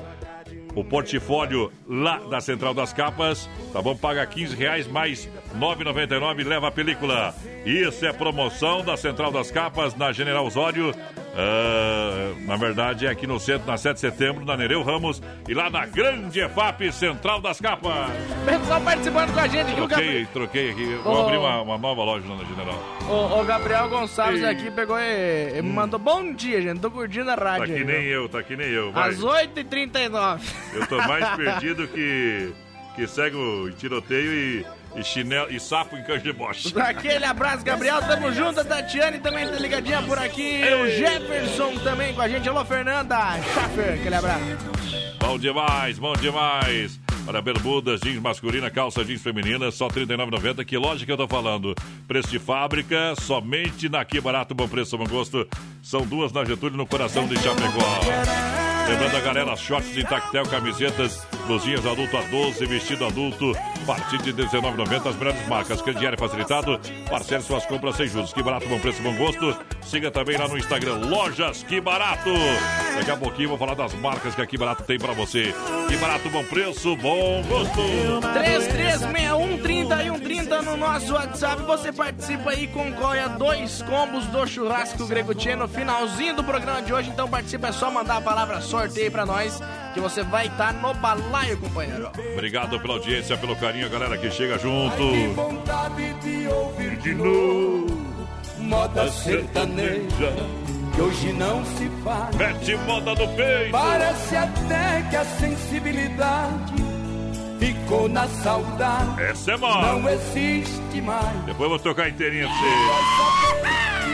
o portfólio lá da Central das Capas, tá bom? Paga 15 reais mais 9,99 e leva a película. Isso é promoção da Central das Capas na General Osório. ah, na verdade, é aqui no centro, na 7 de setembro, na Nereu Ramos e lá na Grande EFAP, Central das Capas. Pessoal participando com a gente aqui, o Troquei, Gabriel. troquei aqui. Vou abrir uma, uma nova loja lá na General. O, Gabriel Gonçalves Ei. aqui pegou e, e me mandou bom dia, gente. Tô curtindo a Tá rádio. que aí, nem viu? eu, tá que nem eu. Vai. Às 8h39. Eu tô mais perdido que, que cego em tiroteio e, e chinelo e sapo em canja de bocha. Aquele abraço, Gabriel. Tamo junto. A Tatiane também tá ligadinha por aqui. O Jefferson também com a gente. Alô, Fernanda. Schaffer, aquele abraço. Bom demais, bom demais. Para bermudas, jeans masculina, calça jeans feminina, só R$ 39,90. Que loja que eu tô falando? Preço de fábrica, somente na Que Barato, Bom Preço, Bom Gosto. São duas na Getúlio, no coração de Chapecó. Lembrando a galera, shorts de tactel, camisetas, blusinhas adulto a 12, vestido adulto, a partir de R$ 19,90. As melhores marcas, crediário facilitado, parcele suas compras sem juros. Que barato, bom preço, bom gosto. Siga também lá no Instagram, Lojas Que Barato. Daqui a pouquinho vou falar das marcas que a Que Barato tem pra você. Que barato, bom preço, bom gosto. 33613130 no nosso WhatsApp. Você participa aí, concorre a dois combos do churrasco Grego no finalzinho do programa de hoje. Então participa, é só mandar a palavra sorteio pra nós que você vai estar no balaio, companheiro. Obrigado pela audiência, pelo carinho, galera que chega junto. Que vontade de ouvir de novo moda sertaneja que hoje não se faz. Mete moda no peito. Parece até que a sensibilidade ficou na saudade. Essa é moda. Não existe mais. Depois eu vou tocar inteirinha pra você.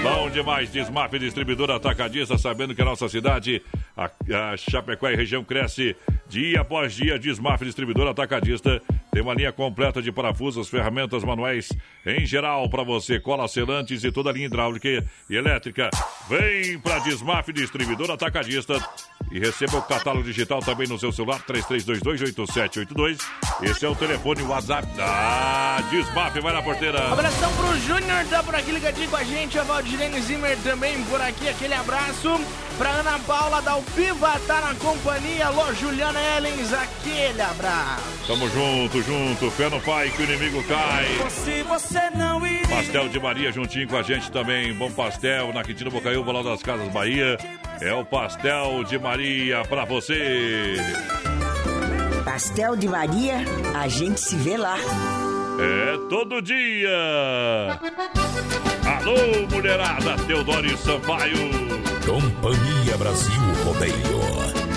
Bom demais, Desmaf Distribuidora Atacadista, sabendo que a nossa cidade, a, a Chapecó e região cresce dia após dia. Desmaf Distribuidora Atacadista tem uma linha completa de parafusos, ferramentas manuais em geral para você, cola selantes e toda a linha hidráulica e elétrica. Vem pra Desmaf Distribuidora Atacadista e receba o catálogo digital também no seu celular 33228782. Esse é o telefone WhatsApp da Desmaf, vai na porteira. Abração pro Júnior, tá por aqui ligadinho com a gente. A Valdirene Zimmer também por aqui. Aquele abraço pra Ana Paula da Alpiva, tá na companhia. Alô, Juliana Ellens, aquele abraço. Tamo junto, junto, fé no pai que o inimigo cai. Pastel de Maria juntinho com a gente também. Bom pastel na Quintino Bocaiúva, lá das Casas Bahia. É o Pastel de Maria pra você. Pastel de Maria, a gente se vê lá. É todo dia. Alô, mulherada, Teodoro Sampaio. Companhia Brasil Rodeio.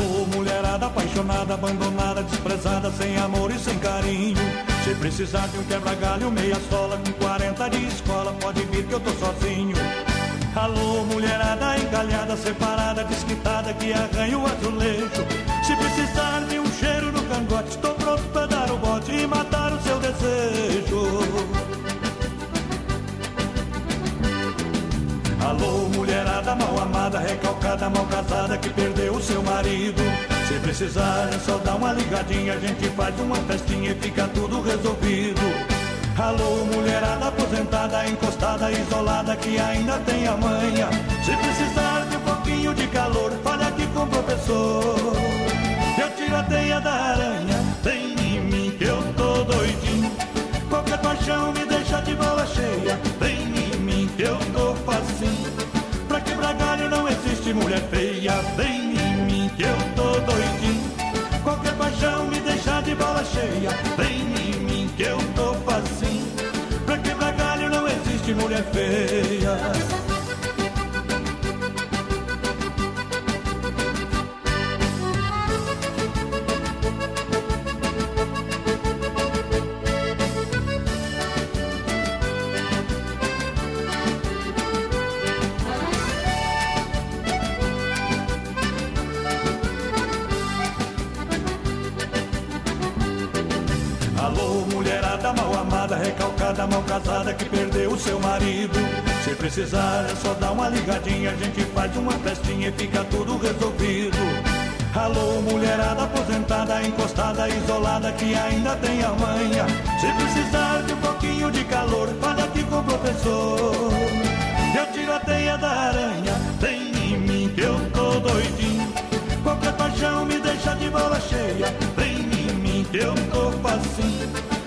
Alô, mulherada apaixonada, abandonada, desprezada, sem amor e sem carinho. Se precisar de um quebra-galho, meia sola, com 40 de escola, pode vir que eu tô sozinho. Alô, mulherada encalhada, separada, desquitada, que arranha o azulejo. Se precisar de um cheiro no cangote, estou pronto pra dar o bote e matar o seu desejo. Alô, mulherada mal amada, recalcada, mal casada, que perdeu o seu marido. Se precisar, é só dar uma ligadinha, a gente faz uma festinha e fica tudo resolvido. Alô, mulherada aposentada, encostada, isolada, que ainda tem a manha. Se precisar de um pouquinho de calor, fale aqui com o professor. Eu tiro a teia da aranha, vem em mim que eu tô doidinho. Qualquer paixão me deixa de bola cheia, existe mulher feia, vem em mim que eu tô doidinho. Qualquer paixão me deixa de bola cheia, vem em mim que eu tô facinho. Pra quebrar galho não existe mulher feia. Recalcada, mal casada, que perdeu o seu marido. Se precisar, é só dar uma ligadinha, a gente faz uma festinha e fica tudo resolvido. Alô, mulherada aposentada, encostada, isolada, que ainda tem a manha. Se precisar de um pouquinho de calor, fale aqui com o professor. Eu tiro a teia da aranha, vem em mim que eu tô doidinho. Qualquer paixão me deixa de bola cheia, vem em mim que eu tô facinho.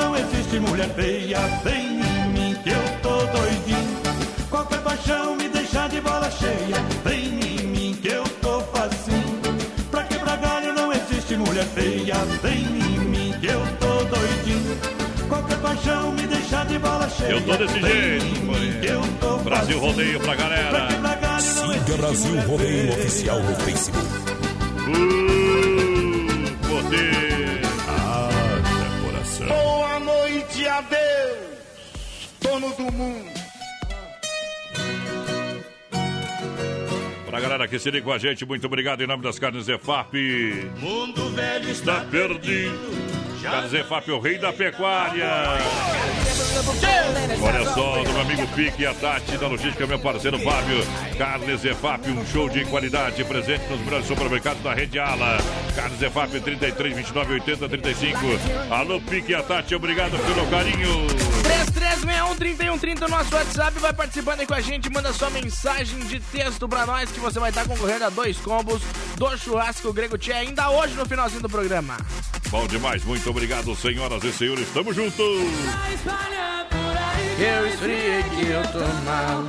Pra galho não existe mulher feia, vem em mim que eu tô doidinho. Qualquer paixão me deixa de bola cheia, vem em mim que eu tô facinho. Pra quebrar galho não existe mulher feia, vem em mim que eu tô doidinho. Qualquer paixão me deixa de bola cheia. Eu tô desse vem jeito, em mim que eu tô Brasil. Rodeio pra galera. Siga Brasil Rodeio Oficial no Facebook. Uh, poder. Noite, adeus, dono do mundo. Pra galera que se liga com a gente, muito obrigado em nome das carnes EFAP. Mundo velho Está perdido. Carnes EFAP, o rei da pecuária. Olha só, do meu amigo Pique e a Tati, da logística, meu parceiro Fábio. Carnes EFAP, um show de qualidade, presente nos melhores supermercados da rede Ala. Carnes EFAP, 33, 29, 80, 35. Alô, Pique e a Tati, obrigado pelo carinho. 3361-3130 no nosso WhatsApp. Vai participando aí com a gente. Manda sua mensagem de texto pra nós que você vai estar concorrendo a dois combos do churrasco Grego Tchê ainda hoje no finalzinho do programa. Bom demais, muito obrigado, senhoras e senhores. Tamo junto. Eu esfriei que eu tô mal.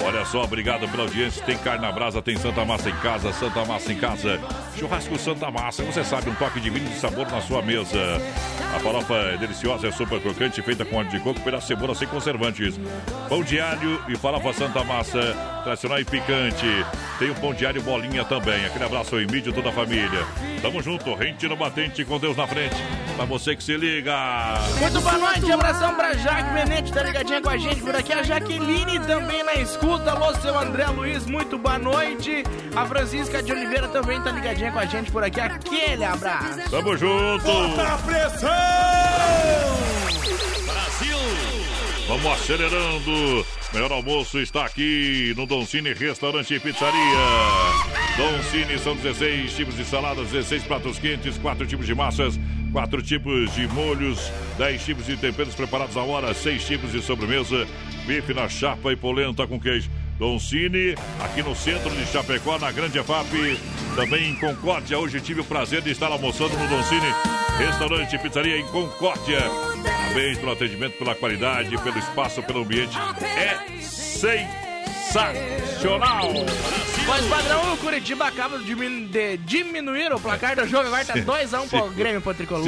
Olha só, obrigado pela audiência. Tem carne na brasa, tem Santa Massa em casa, Santa Massa em casa. Churrasco Santa Massa, você sabe, um toque de vinho de sabor na sua mesa. A farofa é deliciosa, é super crocante, feita com óleo de coco, pedaço de cebola sem conservantes. Pão alho e farofa Santa Massa, tradicional e picante. Tem o pão alho bolinha também. Aquele abraço aí, mídia toda a família. Tamo junto, rente no batente, com Deus na frente. Pra você que se liga. Muito boa noite, abração pra Jaque Menete, tá ligadinha com a gente por aqui. A Jaqueline também na escuta. Alô, seu André Luiz, muito boa noite. A Francisca de Oliveira também tá ligadinha com a gente por aqui. Aquele abraço. Tamo junto. Bota a pressão! Brasil! Vamos acelerando. Melhor almoço está aqui no Don Cine Restaurante e Pizzaria. Don Cine são 16 tipos de saladas, 16 pratos quentes, 4 tipos de massas, 4 tipos de molhos, 10 tipos de temperos preparados à hora, 6 tipos de sobremesa, bife na chapa e polenta com queijo. Don Cine, aqui no centro de Chapecó, na Grande EFAP, também em Concórdia. Hoje tive o prazer de estar almoçando no Don Cine, restaurante e pizzaria em Concórdia. Parabéns pelo atendimento, pela qualidade, pelo espaço, pelo ambiente. É sensacional! Mas padrão, o Curitiba acaba de, dimin- de diminuir o placar do jogo. Agora tá 2x1 pro Grêmio pro Tricolor.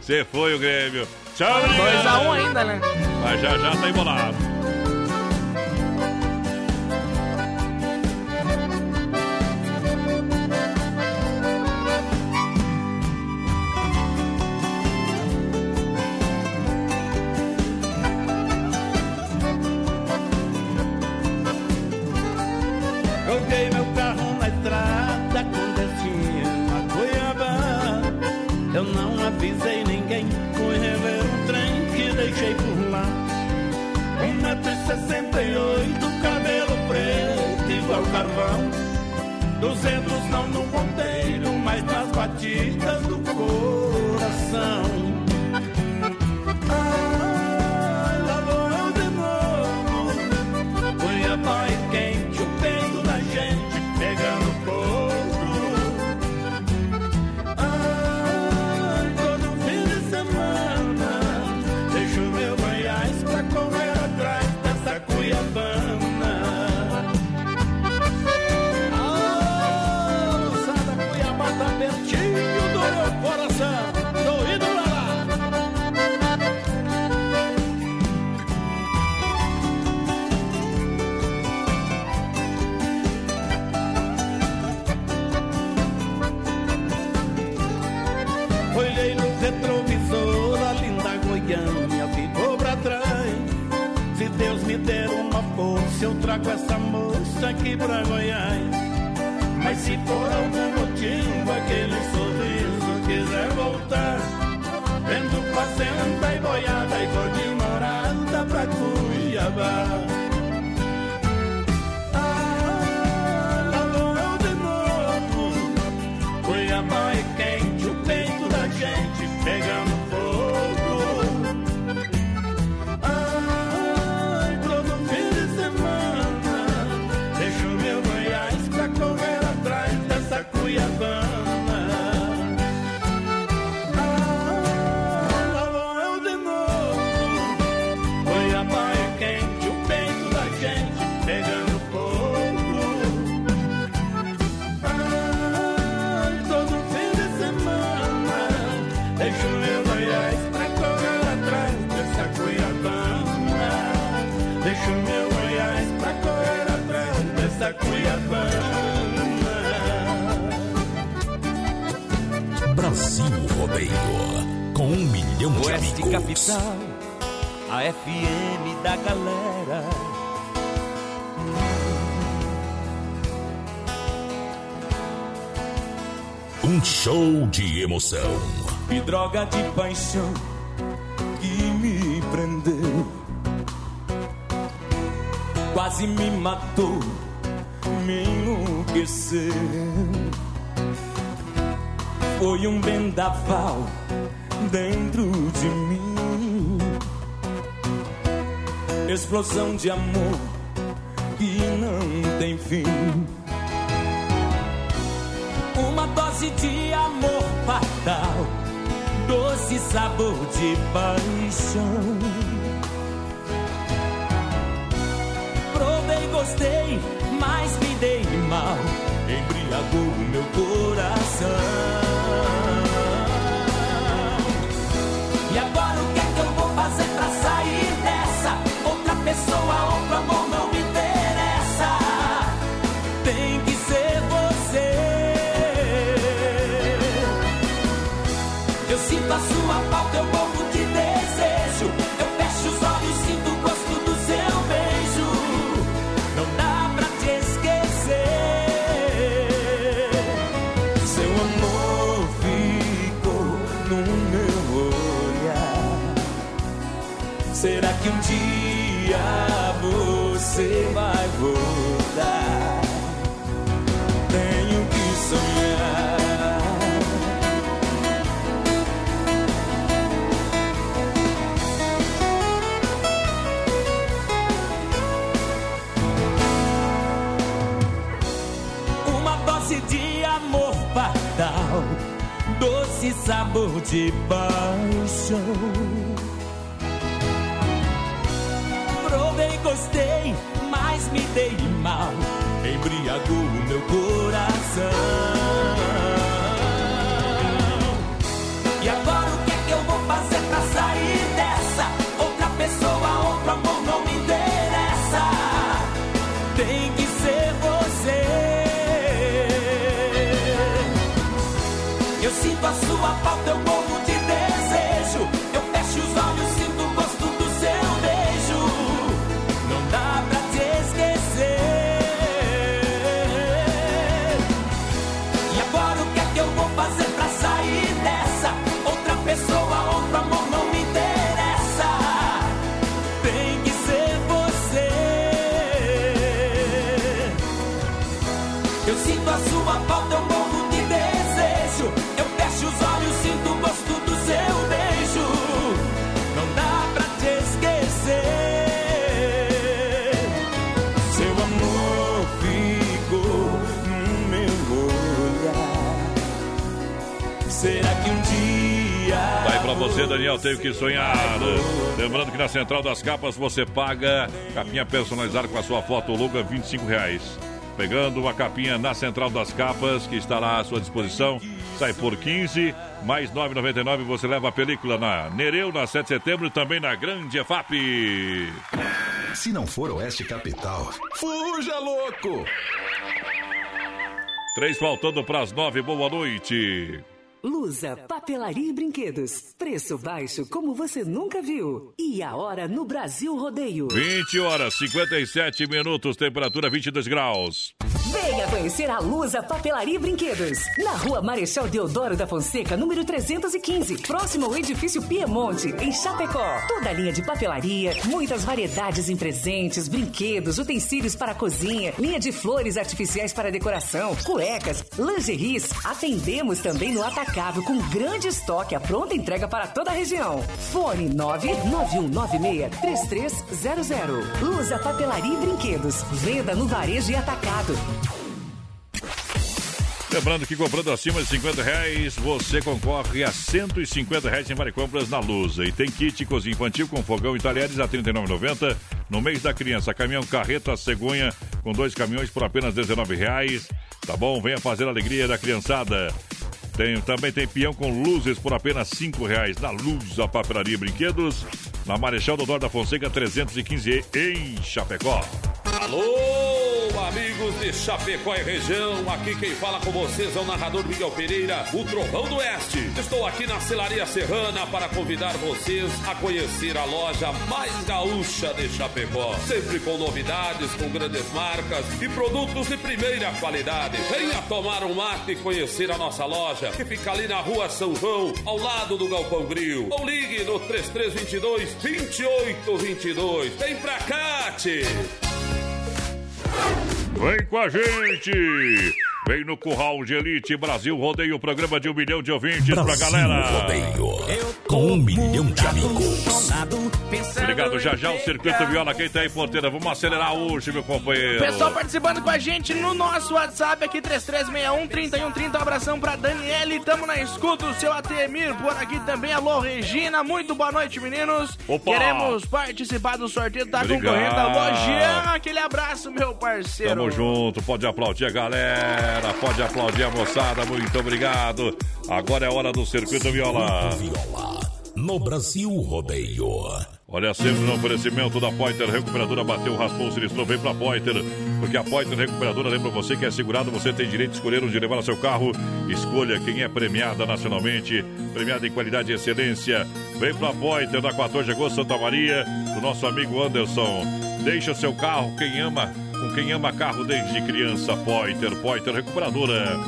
Se foi o Grêmio. Tchau, 2x1 ainda, né? Mas já já tá embolado. Deixei por lá. Um metro e sessenta e oito, cabelo preto igual carvão. Duzentos não no ponteiro, mas nas batidas do coração. De emoção. E droga de paixão que me prendeu. Quase me matou, me enlouqueceu. Foi um vendaval dentro de mim. Explosão de amor que não tem fim. Doce sabor de paixão. Sabor de paixão. Provei, gostei, mas me dei mal, embriagou o meu coração. Você, Daniel, teve que sonhar. Lembrando que na Central das Capas você paga capinha personalizada com a sua foto Luga, 25 reais. Pegando uma capinha na Central das Capas, que está lá à sua disposição, sai por 15, mais 9,99 você leva a película na Nereu, na 7 de setembro e também na Grande EFAP. Se não for Oeste Capital, fuja louco! Três faltando para as nove, boa noite. Lusa, papelaria e brinquedos. Preço baixo como você nunca viu. E a hora no Brasil Rodeio. 20 horas, 57 minutos, temperatura 22 graus. Venha conhecer a Lusa Papelaria e Brinquedos. Na rua Marechal Deodoro da Fonseca, número 315. Próximo ao edifício Piemonte, em Chapecó. Toda a linha de papelaria, muitas variedades em presentes, brinquedos, utensílios para cozinha, linha de flores artificiais para decoração, cuecas, lingeries. Atendemos também no atacável com grande estoque, a pronta entrega para toda a região. Fone 991963300. Lusa Papelaria e Brinquedos. Venda no varejo e atacado. Lembrando que comprando acima de 50 reais, você concorre a 150 reais em várias compras na Lusa. E tem kit cozinha infantil com fogão e talheres a R$ 39,90. No mês da criança, caminhão carreta cegonha com dois caminhões por apenas 19 reais. Tá bom? Venha fazer a alegria da criançada. Tem, também tem peão com luzes por apenas 5 reais na Luz, a papelaria e brinquedos. Na Marechal Dodoro da Fonseca 315 em Chapecó. Alô, amigos de Chapecó e região. Aqui quem fala com vocês é o narrador Miguel Pereira, o Trovão do Oeste. Estou aqui na Celaria Serrana para convidar vocês a conhecer a loja mais gaúcha de Chapecó. Sempre com novidades, com grandes marcas e produtos de primeira qualidade. Venha tomar um mate e conhecer a nossa loja, que fica ali na rua São João, ao lado do Galpão Grill. Ou ligue no 3322 2822. Vem pra cá, tchê. Vem com a gente! Vem no Curral de Elite Brasil Rodeio, programa de um milhão de ouvintes pra Brasil galera. Rodeio. Com um milhão de amigos. Obrigado, já já o Circuito Viola. Quem tá aí, porteira? Vamos acelerar hoje, meu companheiro. Pessoal participando com a gente no nosso WhatsApp aqui, 3361-3130. Um abração pra Daniele. Tamo na escuta, o seu Atemir por aqui também. Alô, Regina. Muito boa noite, meninos. Opa! Queremos participar do sorteio, tá Obrigado. concorrendo. Alô, Jean. Aquele abraço, meu parceiro. Tamo junto, pode aplaudir a galera, pode aplaudir a moçada, muito obrigado. Agora é hora do Circuito Viola. No Brasil Rodeio. Olha, sempre no oferecimento da Pointer Recuperadora, bateu, raspou, sinistrou, vem pra Pointer. Porque a Pointer Recuperadora lembra você que é segurado, você tem direito de escolher onde levar o seu carro. Escolha quem é premiada nacionalmente, premiada em qualidade e excelência. Vem pra Pointer, na 14 de agosto, Santa Maria, do nosso amigo Anderson. Deixa seu carro, quem ama, com quem ama carro desde criança. Pointer, Pointer Recuperadora.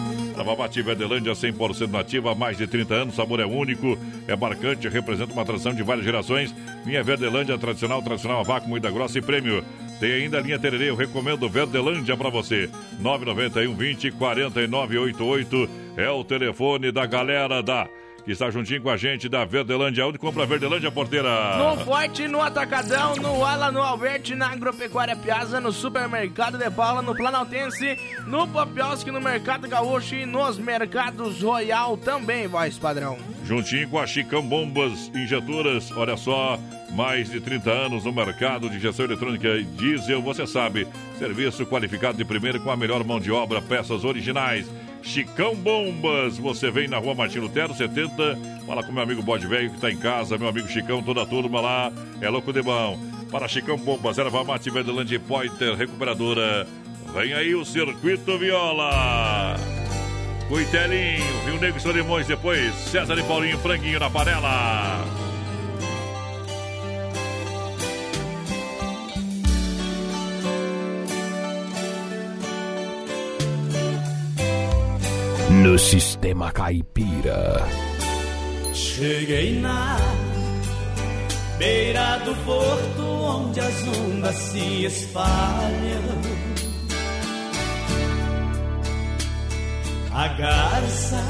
Mate Verdelândia 100% nativa, há mais de 30 anos, sabor é único, é marcante, representa uma tradição de várias gerações. Linha Verdelândia tradicional, tradicional a vácuo, moída grossa e prêmio. Tem ainda a linha Tererê, eu recomendo Verdelândia para você. 991 20 4988 é o telefone da galera da que está juntinho com a gente da Verdelândia. Onde compra a Verdelândia, porteira? No Forte, no Atacadão, no Ala, no Alberti, na Agropecuária Piazza, no Supermercado de Paula, no Planaltense, no Popiosque, no Mercado Gaúcho e nos Mercados Royal também, voz padrão. Juntinho com a Chicão Bombas Injetoras, olha só, mais de 30 anos no mercado de injeção eletrônica e diesel, você sabe, serviço qualificado de primeira com a melhor mão de obra, peças originais. Chicão Bombas, você vem na rua Martin Lutero 70, fala com meu amigo Bode Velho que está em casa, meu amigo Chicão, toda a turma lá, é louco de bom. Para Chicão Bombas, erva mate Verdelândia e Pointer Recuperadora, vem aí o Circuito Viola. Cuitelinho, Rio Negro e Solimões, depois César e Paulinho Franguinho na panela. No Sistema Caipira. Cheguei na beira do porto onde as ondas se espalham. A garça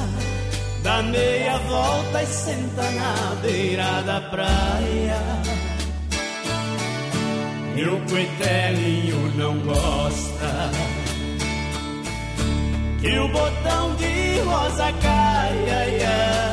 dá meia volta e senta na beira da praia. O coitelinho não gosta que o botão de rosa caia. ai, ai.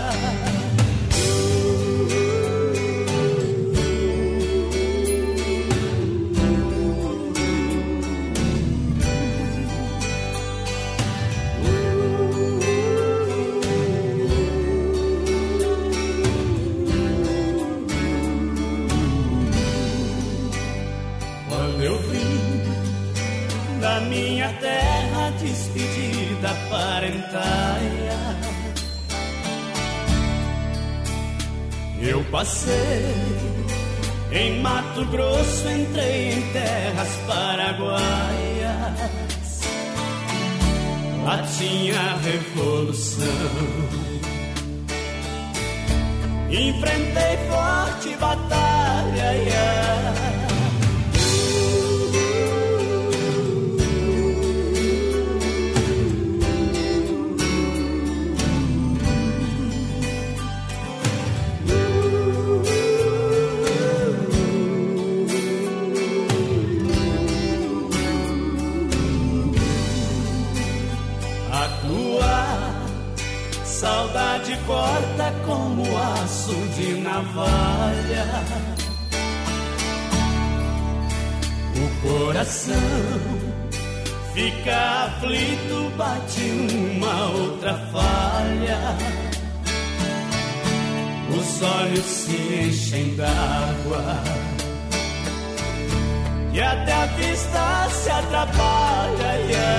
Passei em Mato Grosso, entrei em terras paraguaias. Lá tinha revolução. Enfrentei forte batalha. ia. Bate uma outra falha. Os olhos se enchem d'água e até a vista se atrapalha.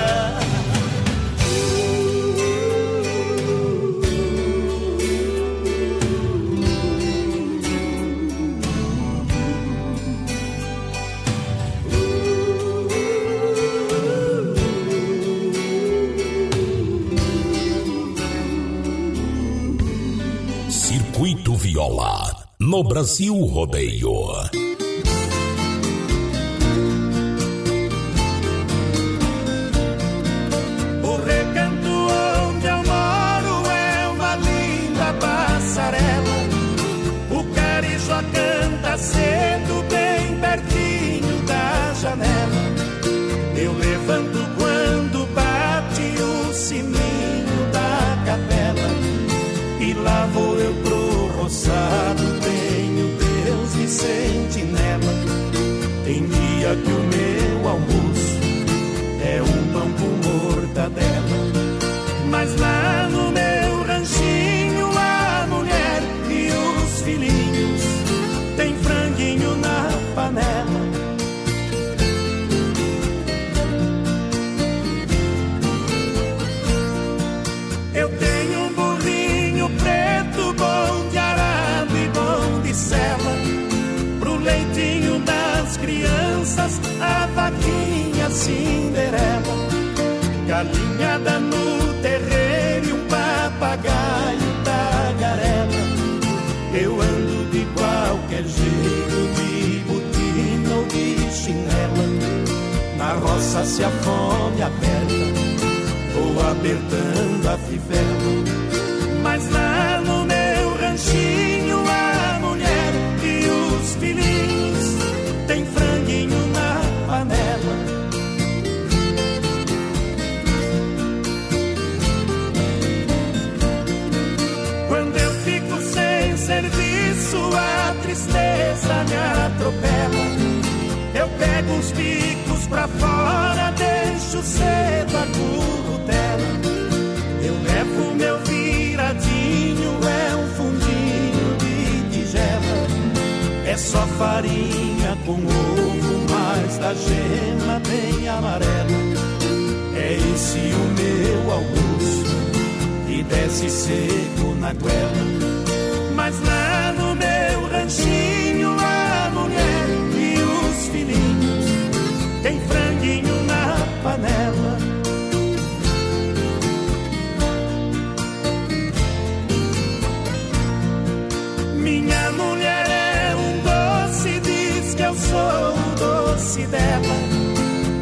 Brasil Rodeio. Se a fome aperta vou apertando a fivela. Mas lá no meu ranchinho a mulher e os filhinhos tem franguinho na panela. Quando eu fico sem serviço, a tristeza me atropela. Eu pego os bicos pra fora, cedo a currutela. Eu levo meu viradinho, é um fundinho de tigela. É só farinha com ovo, mas da gema bem amarela. É esse o meu almoço, e desce seco na goela. Dela.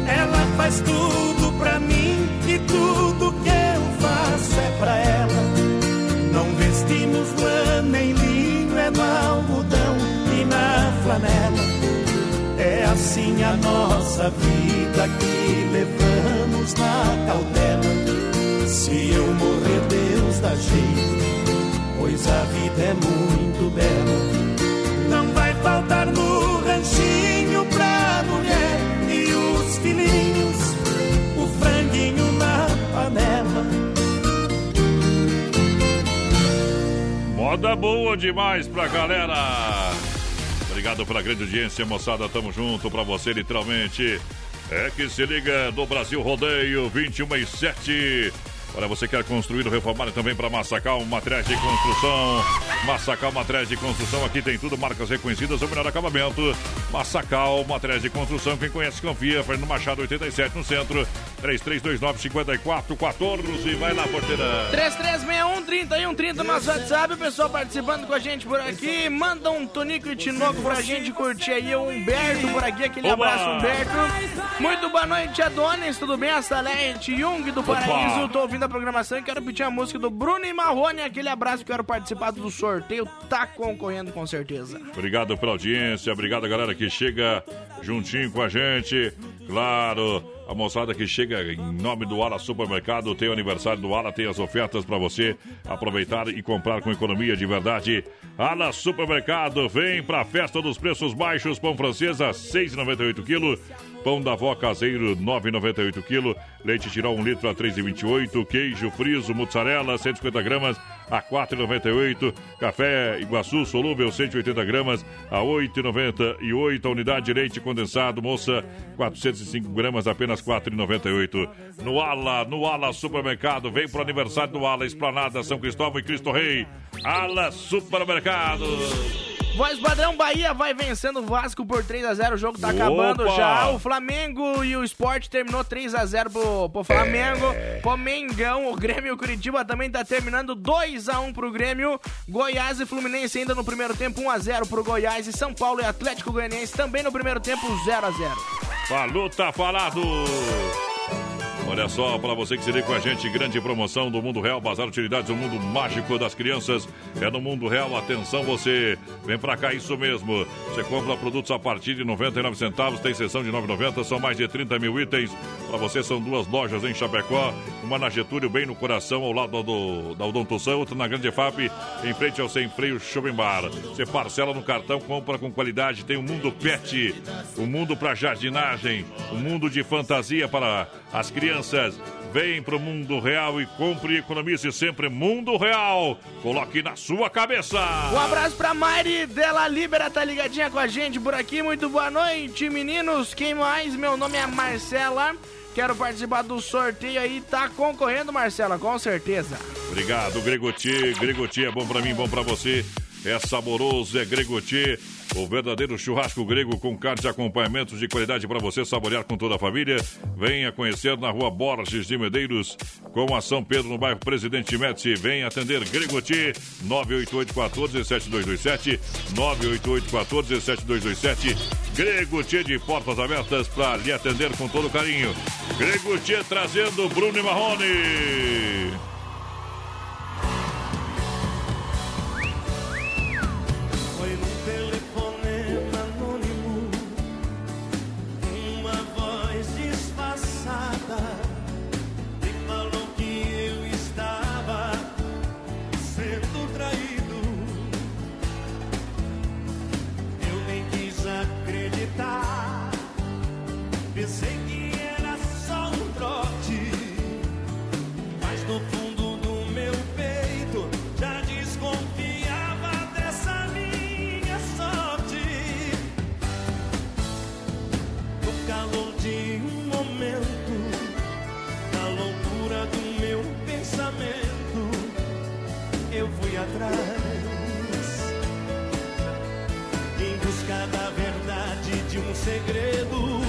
Ela faz tudo pra mim e tudo que eu faço é pra ela. Não vestimos lã nem linho, é no algodão e na flanela. É assim a nossa vida que levamos na cautela. Se eu morrer, Deus dá jeito, pois a vida é muito bela. Não vai faltar no ranchinho Moda boa demais pra galera. Obrigado pela grande audiência, moçada. Tamo junto pra você, literalmente. É que se liga do Brasil Rodeio 21 e 7. Olha, você quer construir ou reformar também para Massacal, materiais de construção. Massacal, materiais de construção, aqui tem tudo, marcas reconhecidas, o melhor acabamento. Massacal, materiais de construção, quem conhece, confia. Fernando Machado, 87 no centro, 3329-5414. Vai lá, porteira. 3361-3130 nosso WhatsApp, o pessoal participando com a gente por aqui. Manda um tonico e tinoco pra gente curtir aí. O Humberto por aqui, aquele Oba! abraço, Humberto. Muito boa noite, Adonis, tudo bem? A Salete Jung do Paraíso, tô ouvindo a programação e quero pedir a música do Bruno e Marrone. Aquele abraço, quero participar do sorteio. Tá concorrendo com certeza. Obrigado pela audiência, obrigado galera que chega juntinho com a gente. Claro, a moçada que chega em nome do Ala Supermercado, tem o aniversário do Ala, tem as ofertas para você aproveitar e comprar com economia de verdade. Ala Supermercado, vem pra festa dos preços baixos, pão francesa 6,98 kg, pão da avó caseiro 9,98 kg, leite tirol 1 litro a 3,28, queijo friso, mozzarella 150 gramas a 4,98. Café Iguaçu solúvel 180 gramas a 8,98. A unidade de leite condensado moça 405 gramas apenas 4,98. No Ala, no Ala Supermercado, vem pro aniversário do Ala Esplanada São Cristóvão e Cristo Rei. Ala Supermercado. Voz padrão Bahia vai vencendo o Vasco por 3x0. O jogo tá acabando Opa! já. O Flamengo e o Sport terminou 3x0 pro, pro Flamengo. Pro Mengão, o Grêmio e o Curitiba também tá terminando 2x1 pro Grêmio. Goiás e Fluminense ainda no primeiro tempo 1x0 pro Goiás. E São Paulo e Atlético Goianiense também no primeiro tempo 0x0. Falou, tá falado! Olha só, para você que se liga com a gente, grande promoção do Mundo Real, Bazar Utilidades, o mundo mágico das crianças. É no Mundo Real, atenção você, vem pra cá, isso mesmo. Você compra produtos a partir de 99 centavos, tem sessão de 9,90, são mais de 30 mil itens. Para você são duas lojas em Chapecó, uma na Getúlio, bem no coração, ao lado do, da Odontoção, outra na Grande FAP, em frente ao Sem Freio Shopping Bar. Você parcela no cartão, compra com qualidade, tem o Mundo Pet, o mundo para jardinagem, o mundo de fantasia para as crianças. Vem pro mundo real e compre e economize sempre Mundo Real. Coloque na sua cabeça. Um abraço pra Mari Della Libera, tá ligadinha com a gente por aqui. Muito boa noite, meninos. Quem mais? Meu nome é Marcela. Quero participar do sorteio aí. Tá concorrendo, Marcela, com certeza. Obrigado, Gregoti. Gregoti é bom pra mim, bom pra você. É saboroso, é Gregoti. O verdadeiro churrasco grego com carne de acompanhamentos de qualidade para você saborear com toda a família. Venha conhecer na rua Borges de Medeiros, com a São Pedro, no bairro Presidente Médici. Venha atender Gregoti, 988-14-7227, 988-14-7227. Gregoti de portas abertas para lhe atender com todo carinho. Gregoti trazendo Bruno e Marrone. Atrás Em busca da verdade de um segredo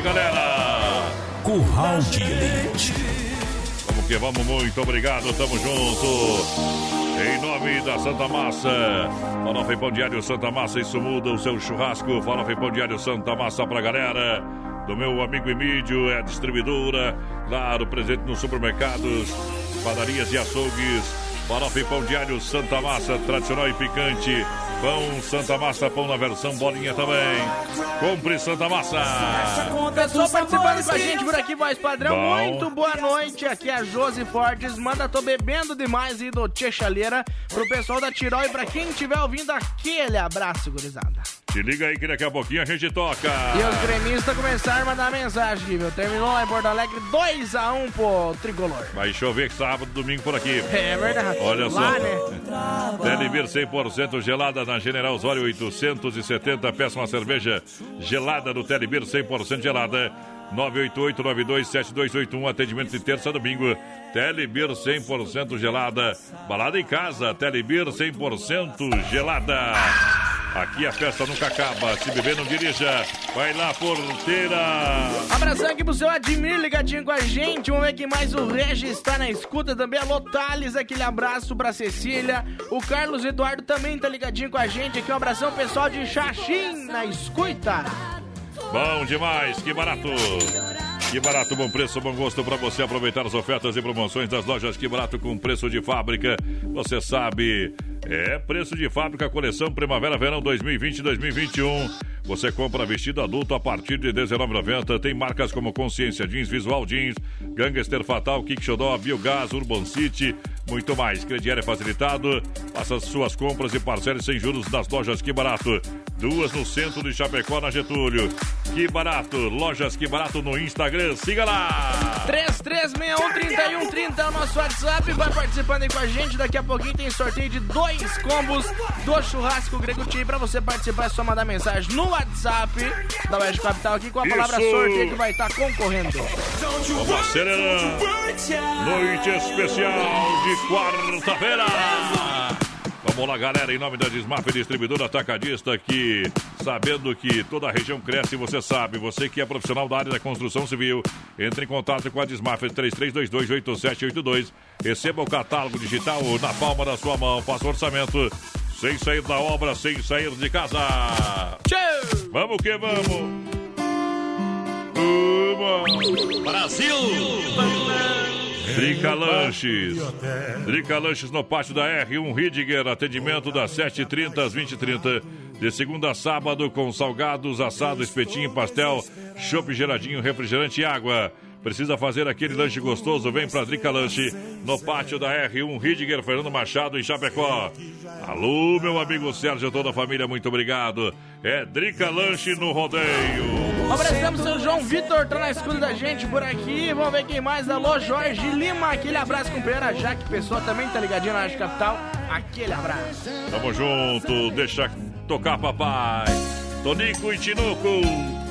Galera. Curral de Elite. Vamos que vamos, muito obrigado, tamo junto. Em nome da Santa Massa, Farofa e Pão Diário Santa Massa, isso muda o seu churrasco. Farofa e Pão Diário Santa Massa pra galera. Do meu amigo Emílio, é distribuidora. Claro, presente nos supermercados, padarias e açougues. Farofa e Pão Diário Santa Massa, tradicional e picante. Pão Santa Massa, pão na versão bolinha também. Compre Santa Massa. Pessoal participando com a gente por aqui, voz padrão. Bom. Muito boa noite. Aqui é a Josi Fortes. Manda, tô bebendo demais e do Tchê Chaleira. Pro pessoal da Tirol e pra quem estiver ouvindo, aquele abraço, gurizada. Se liga aí que daqui a pouquinho a gente toca. E os gremistas começaram a mandar mensagem aqui, viu? Terminou lá em Porto Alegre 2x1 pro Tricolor. Vai chover sábado, domingo por aqui. É verdade. Olha só. Lá, né? Telebir 100% gelada na General Osório 870. Peça uma cerveja gelada no Telebir 100% gelada. 988-927281. Atendimento de terça a domingo. Telebir 100% gelada. Balada em casa. Telebir 100% gelada. Aqui a festa nunca acaba. Se beber, não dirija. Vai lá, porteira. Abração aqui pro seu Admir ligadinho com a gente. Vamos ver quem mais o Regis está na escuta também. Alô, Thales, aquele abraço pra Cecília. O Carlos Eduardo também tá ligadinho com a gente. Aqui um abração pessoal de Xaxim na escuta. Bom demais, que barato! Que barato, bom preço, bom gosto para você aproveitar as ofertas e promoções das lojas Que Barato com preço de fábrica. Você sabe, é preço de fábrica, coleção Primavera-Verão 2020-2021. Você compra vestido adulto a partir de R$19,90. Tem marcas como Consciência Jeans, Visual Jeans, Gangster Fatal, Kick Xodó, Biogás, Urban City, muito mais. Crediário é facilitado. Faça suas compras e parcele sem juros nas lojas Que Barato. Duas no centro de Chapecó, na Getúlio. Que Barato, lojas Que Barato no Instagram. Siga lá! 33613130 é o nosso WhatsApp. Vai participando aí com a gente. Daqui a pouquinho tem sorteio de dois combos do churrasco Grego Tea. Pra você participar, é só mandar mensagem no WhatsApp da Oeste Capital aqui com a palavra Isso. sorteio que vai estar concorrendo. Vamos. Noite especial de quarta-feira. Vamos lá, galera, em nome da Desmaf Distribuidora Atacadista, que sabendo que toda a região cresce, você sabe, você que é profissional da área da construção civil, entre em contato com a Desmaf 33228782. Receba o catálogo digital na palma da sua mão, faça o orçamento sem sair da obra, sem sair de casa. Vamos que vamos! Uma. Brasil! Drica Lanches. Drica Lanches no pátio da R1 Ridiger. Atendimento das 7h30 às 20h30. De segunda a sábado com salgados, assado, espetinho, pastel, chopp geladinho, refrigerante e água. Precisa fazer aquele lanche gostoso? Vem pra Drica Lanche no pátio da R1 Ridiger, Fernando Machado, em Chapecó. Alô, meu amigo Sérgio, toda a família, muito obrigado. É Drica Lanche no rodeio. Abraçamos seu João Vitor, tá na escuta da gente por aqui. Vamos ver quem mais. Alô, Jorge Lima. Aquele abraço, companheira. Jaque Pessoa também tá ligadinho na Rádio Capital. Aquele abraço. Tamo junto, deixa tocar papai. Tonico e Tinoco.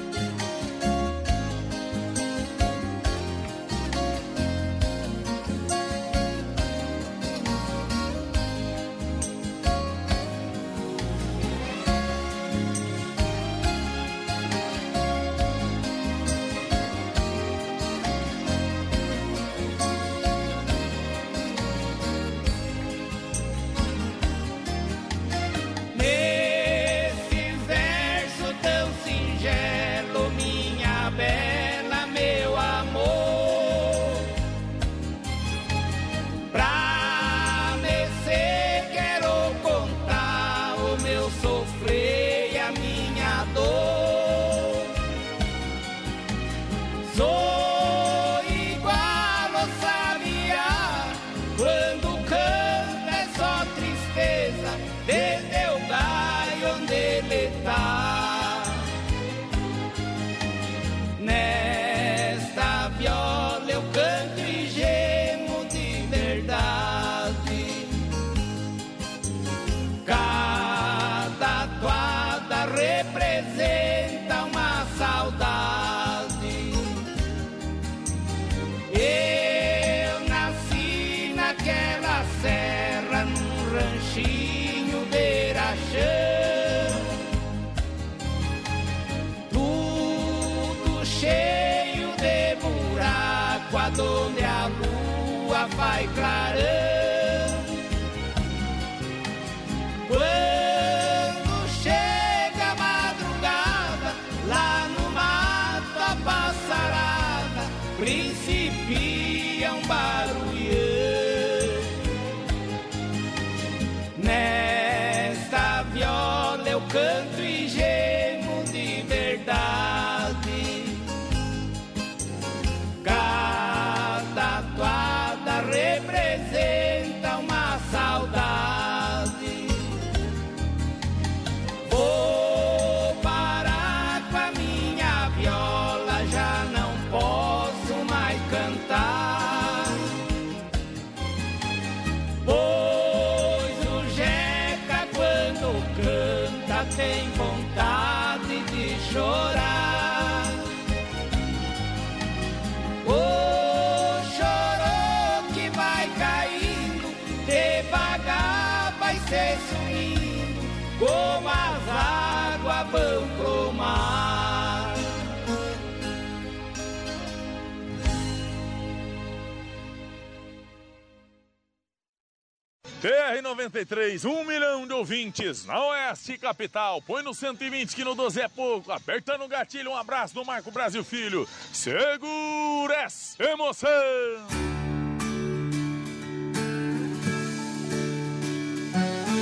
TR-93, um milhão de ouvintes na Oeste Capital. Põe no 120 que no 12 é pouco. Apertando o gatilho, um abraço do Marco Brasil Filho. Segura essa emoção!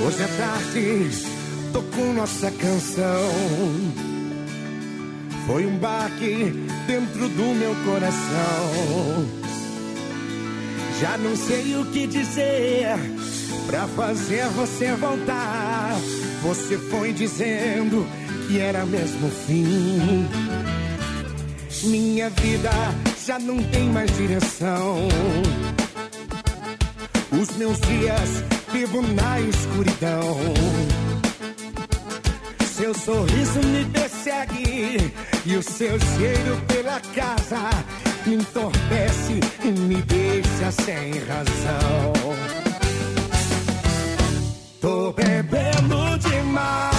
Hoje à tarde tocou nossa canção. Foi um baque dentro do meu coração. Já não sei o que dizer pra fazer você voltar. Você foi dizendo que era mesmo o fim. Minha vida já não tem mais direção. Os meus dias vivo na escuridão. Seu sorriso me persegue e o seu cheiro pela casa me entorpece e me deixa sem razão. Tô bebendo demais.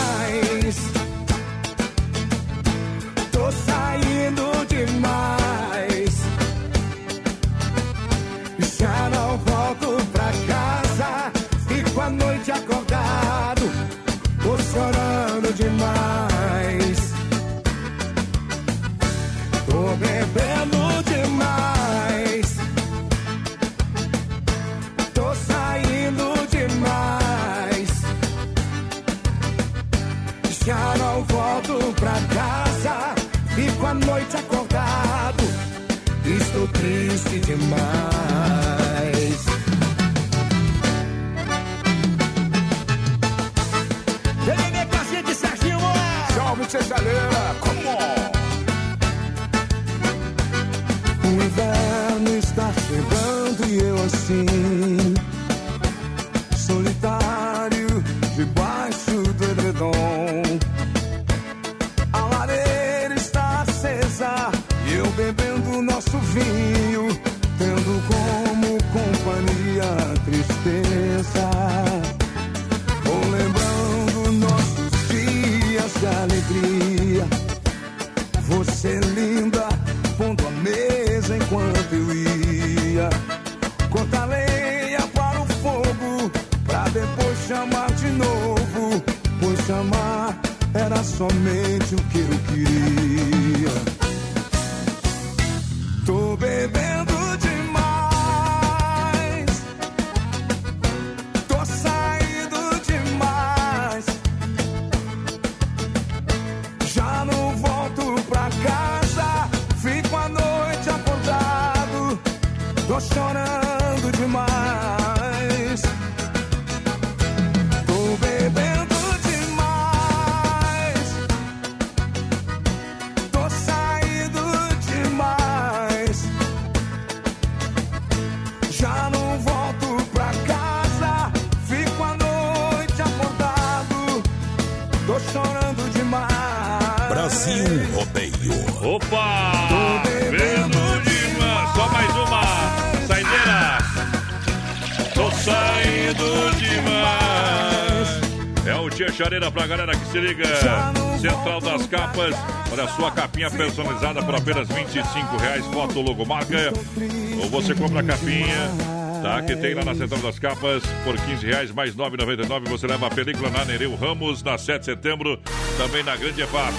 Demais. Chareira pra galera que se liga. Central das Capas. Olha a sua capinha personalizada por apenas 25 reais. Foto logomarca. Ou você compra a capinha Tá, que tem lá na Central das Capas por 15 reais mais 9,99 você leva a película na Nereu Ramos na 7 de setembro, também na Grande EFAP.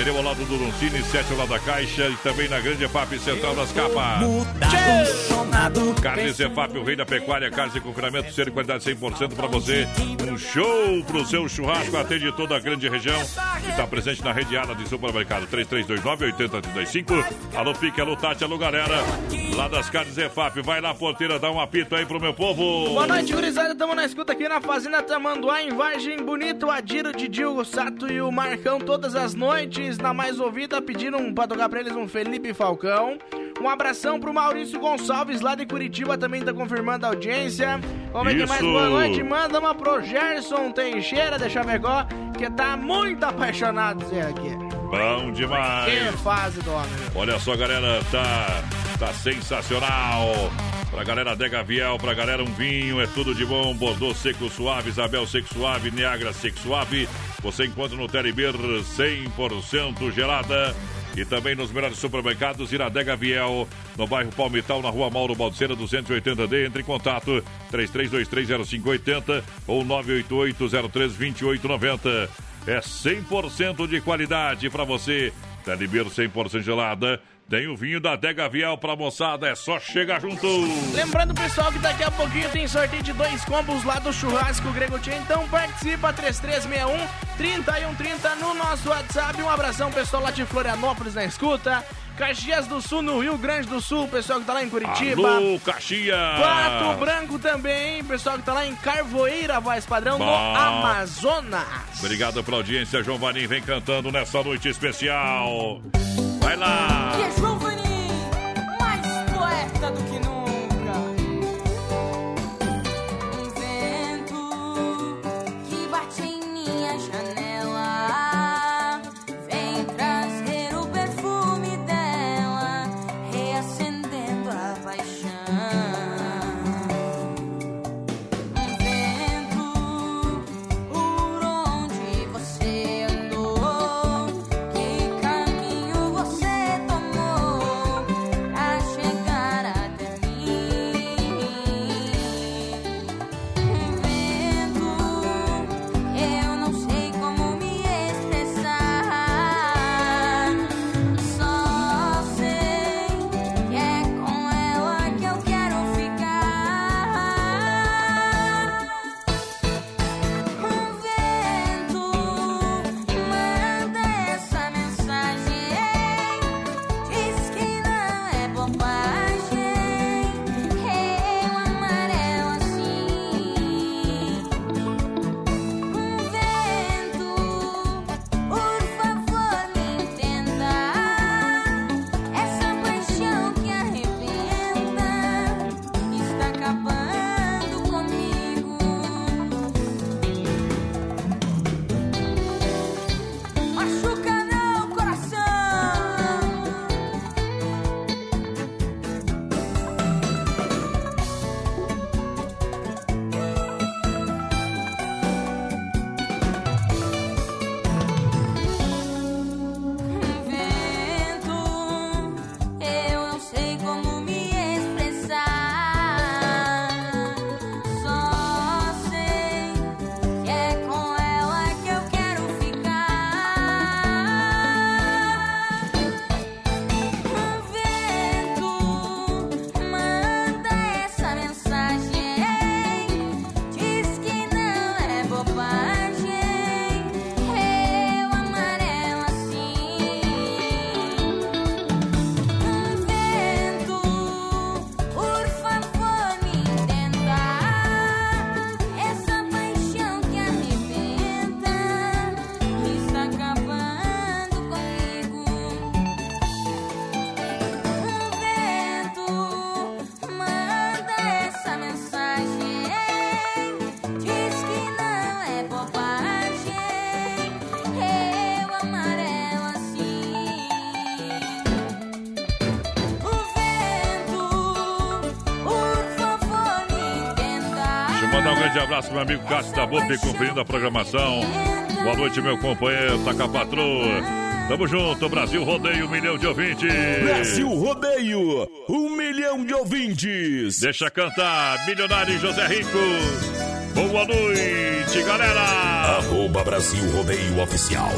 Nereu ao lado do Doncini, 7 ao lado da Caixa e também na Grande EFAP Central das Capas. Carnes EFAP, o rei da pecuária, carnes de confinamento, ser de qualidade 100% para você. Um show pro seu churrasco, atende toda a grande região está presente na rede Ala de supermercado 3329-8035. Alô Pique, alô Tati, alô galera, lá das carnes EFAP. Vai lá, porteira, dá um apito aí pro meu povo. Boa noite, gurizada. Estamos na escuta aqui na Fazenda Tamanduá, em Vargem Bonito. O Adiro, Didil, o Sato e o Marcão todas as noites. Na mais ouvida, pediram pra tocar pra eles um Felipe Falcão. Um abração pro Maurício Gonçalves, lá de Curitiba, também tá confirmando a audiência. Vamos ver quem mais boa noite. Manda uma pro Gerson Teixeira de Chavecó, que tá muito apaixonado, Zé, aqui. Bom demais. Que fase do homem. Olha só, galera, tá, tá sensacional. Pra galera Dega Viel, pra galera um vinho, é tudo de bom. Bordeaux Seco Suave, Isabel Seco Suave, Niagara Seco Suave. Você encontra no Telebir 100% gelada. E também nos melhores supermercados, Iradega Viel, no bairro Palmital, na rua Mauro Balseira, 280D. Entre em contato, 33230580 ou 988032890. É 100% de qualidade para você. Telebir 100% gelada. Tem o vinho da Dega Viel pra moçada, é só chegar junto. Lembrando, pessoal, que daqui a pouquinho tem sorteio de dois combos lá do Churrasco Grego Tchê. Então participa, 3361-3130 no nosso WhatsApp. Um abração, pessoal lá de Florianópolis na escuta. Caxias do Sul, no Rio Grande do Sul, pessoal que tá lá em Curitiba. Alô, Caxias! Pato Branco também, pessoal que tá lá em Carvoeira, voz padrão, no Bom. Amazonas. Obrigado pela audiência, João Vanim vem cantando nessa noite especial. Vai lá! E é Vanim, mais poeta do que nunca. Mandar um grande abraço meu amigo Cássio da Bope, conferindo a programação. Boa noite, meu companheiro, tá com a patroa. Tamo junto, Brasil Rodeio, um milhão de ouvintes. Brasil Rodeio, um milhão de ouvintes. Deixa cantar, milionário José Rico. Boa noite, galera. Arroba Brasil Rodeio Oficial.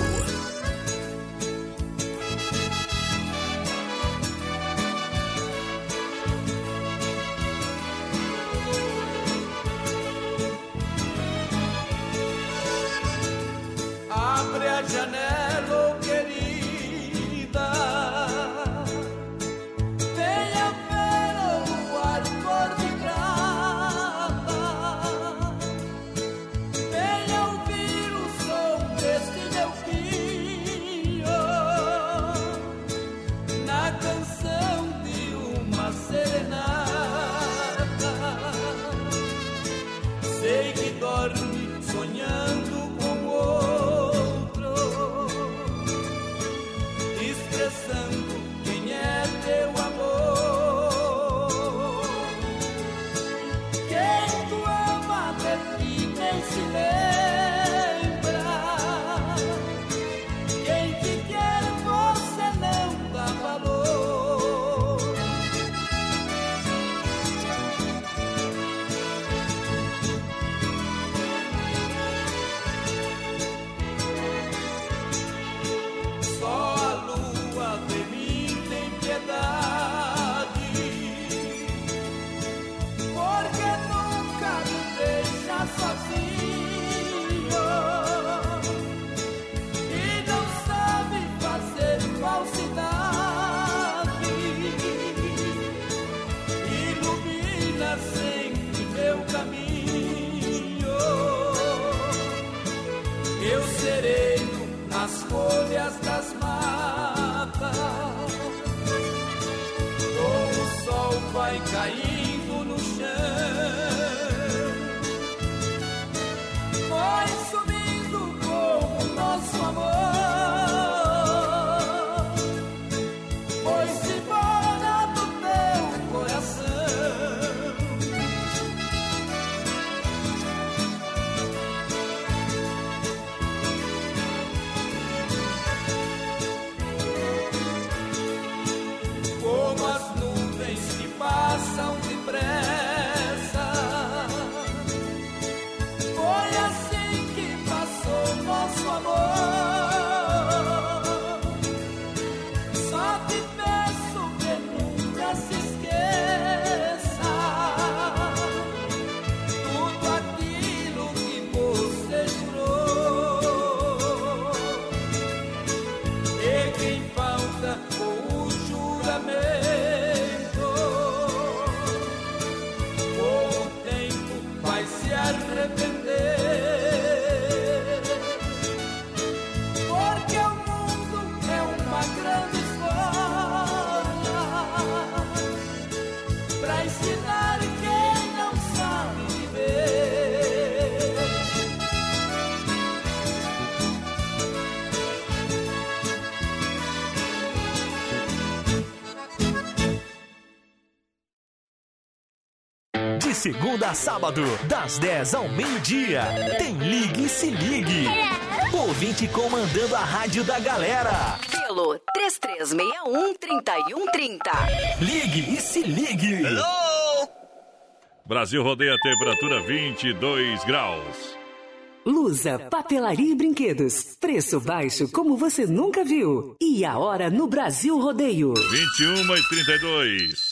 Segunda a sábado, das 10 ao meio-dia, tem Ligue e Se Ligue. Ouvinte comandando a rádio da galera. Pelo 3361-3130. Ligue e Se Ligue. Brasil rodeia a temperatura 22 graus. Lusa, papelaria e brinquedos. Preço baixo como você nunca viu. E a hora no Brasil Rodeio. 21 e 32.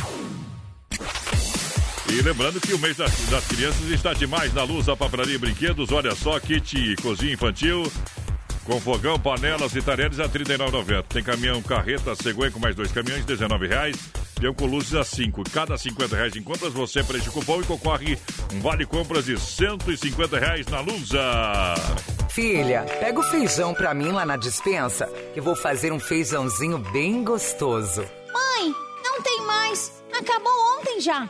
E lembrando que o mês das, das crianças está demais na luz, a papelaria e brinquedos. Olha só, kit cozinha infantil. Com fogão, panelas e talheres a R$ 39,90. Tem caminhão carreta cegonha com mais dois caminhões, R$ 19,00. Peão com luzes a 5. Cada 50 reais em compras, você preenche o cupom e concorre um vale compras de 150 reais na Lusa. Filha, pega o feijão pra mim lá na dispensa, que vou fazer um feijãozinho bem gostoso. Mãe, não tem mais. Acabou ontem já.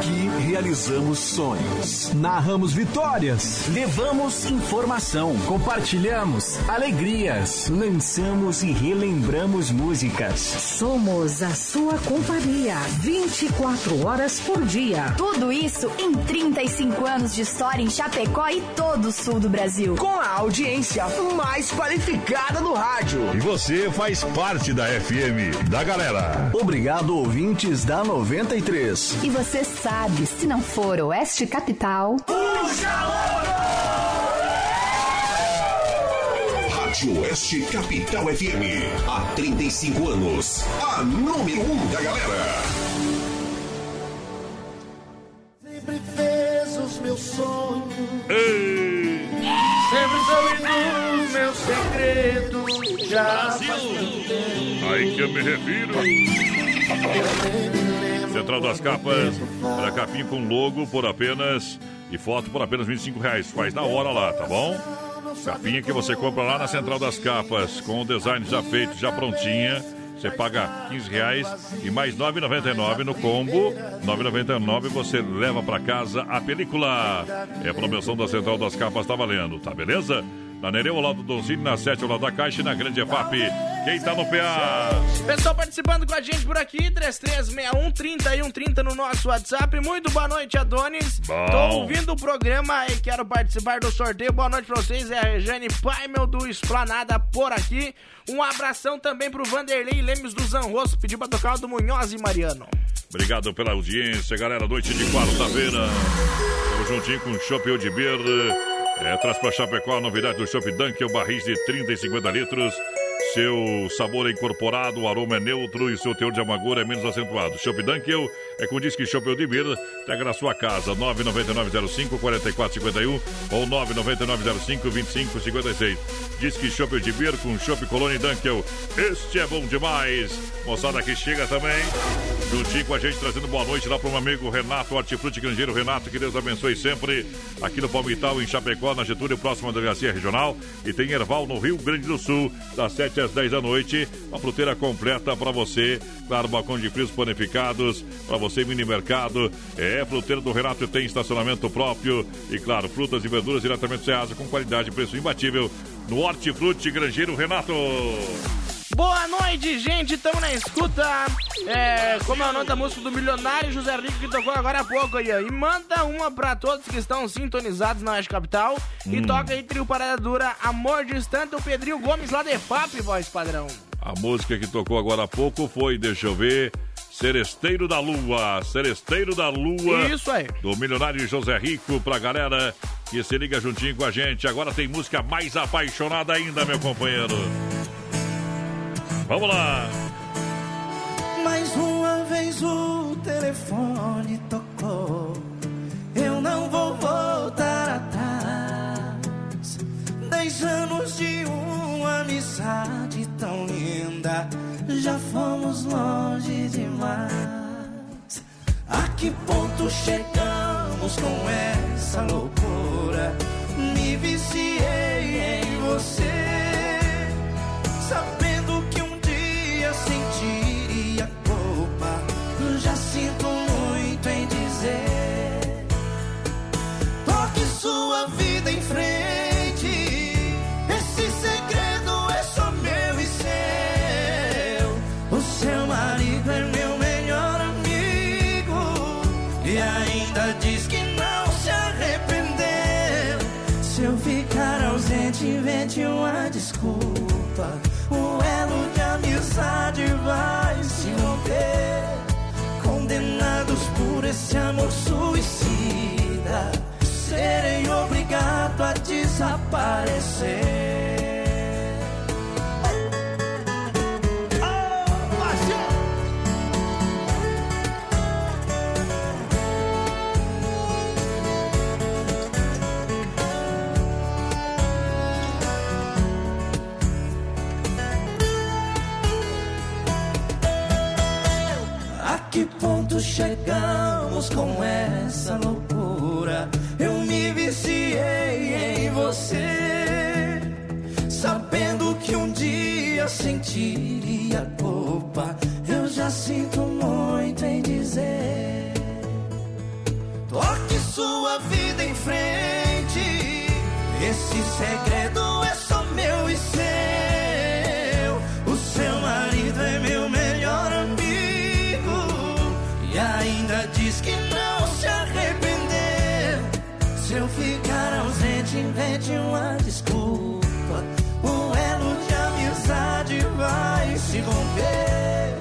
Aqui realizamos sonhos, narramos vitórias, levamos informação, compartilhamos alegrias, lançamos e relembramos músicas. Somos a sua companhia 24 horas por dia. Tudo isso em 35 anos de história em Chapecó e todo o sul do Brasil. Com a audiência mais qualificada do rádio. E você faz parte da FM, da galera. Obrigado, ouvintes da 93. E você sabe, se não for Oeste Capital. Rádio Oeste Capital FM. Há 35 anos. A número 1 um da galera. Sempre fez os meus sonhos. Sempre soube dos meus segredos. Já tempo. Aí que eu me refiro. Central das Capas, para capim com logo por apenas e foto por apenas 25 reais. Faz na hora lá, tá bom? Capinha que você compra lá na Central das Capas, com o design já feito, já prontinha. Você paga 15 reais e mais 9,99 no combo. 9,99 você leva para casa a película. É a promoção da Central das Capas, tá valendo, tá beleza? Na Nereu, ao lado do Donzini, na 7, ao lado da Caixa e na Grande EFAP. Quem tá no PA? Pessoal participando com a gente por aqui, 3361-3130 no nosso WhatsApp. Muito boa noite, Adonis. Bom. Tô ouvindo o programa e quero participar do sorteio. Boa noite pra vocês. É a Rejane Paimel do Esplanada por aqui. Um abração também pro Vanderlei Lemes do Zanrosso. Pediu pra tocar o do Munhoz e Mariano. Obrigado pela audiência, galera. Noite de quarta-feira. Estamos juntinho com o Chopp de Beer. É, traz pra Chapecó a novidade do Chopp Dunkel, barris de 30 e 50 litros. Seu sabor é incorporado, o aroma é neutro e seu teor de amargura é menos acentuado. Chopp Dunkel é com disque Chopp de Beer. Pega na sua casa, 99905-4451 ou 99905-2556. Disque Chopp de Beer com Chopp Colônia Dunkel. Este é bom demais. Moçada que chega também, juntinho com a gente, trazendo boa noite lá para um amigo Renato Hortifruti Grangeiro. Renato, que Deus abençoe sempre. Aqui no Palmital, em Chapecó, na Getúlio, próxima da Delegacia Regional. E tem Erval, no Rio Grande do Sul, das 7 às 10 da noite. Uma fruteira completa para você. Claro, balcão de frios panificados. Para você, mini mercado. É, fruteira do Renato tem estacionamento próprio. E claro, frutas e verduras diretamente do Ceasa com qualidade e preço imbatível. No Hortifruti Grangeiro Renato. Boa noite, gente. Estamos na escuta. É, como é o nome da música do milionário José Rico que tocou agora há pouco aí. ó. E manda uma pra todos que estão sintonizados na Oeste Capital. E Hum. toca aí trio Parada Dura, Amor Distante, o Pedrinho Gomes lá de FAP, voz padrão. A música que tocou agora há pouco foi, deixa eu ver, Seresteiro da Lua. Seresteiro da Lua. Isso aí. Do milionário José Rico pra galera que se liga juntinho com a gente. Agora tem música mais apaixonada ainda, meu companheiro. Vamos lá. Mais uma vez o telefone tocou. Eu não vou voltar atrás. Dez anos de uma amizade tão linda. Já fomos longe demais. A que ponto chegamos com essa loucura? Me viciei em você. Vida em frente. Esse segredo é só meu e seu. O seu marido é meu melhor amigo. E ainda diz que não se arrependeu. Se eu ficar ausente, invente uma desculpa. O elo de amizade vai se romper. Condenados por esse amor suicida, serei obrigado a desaparecer. que ponto chegamos com essa loucura? Viciei em você, sabendo que um dia sentiria culpa. Eu já sinto muito em dizer. Toque sua vida em frente. Esse segredo é só meu e seu. Invente uma desculpa. O elo de amizade vai se romper.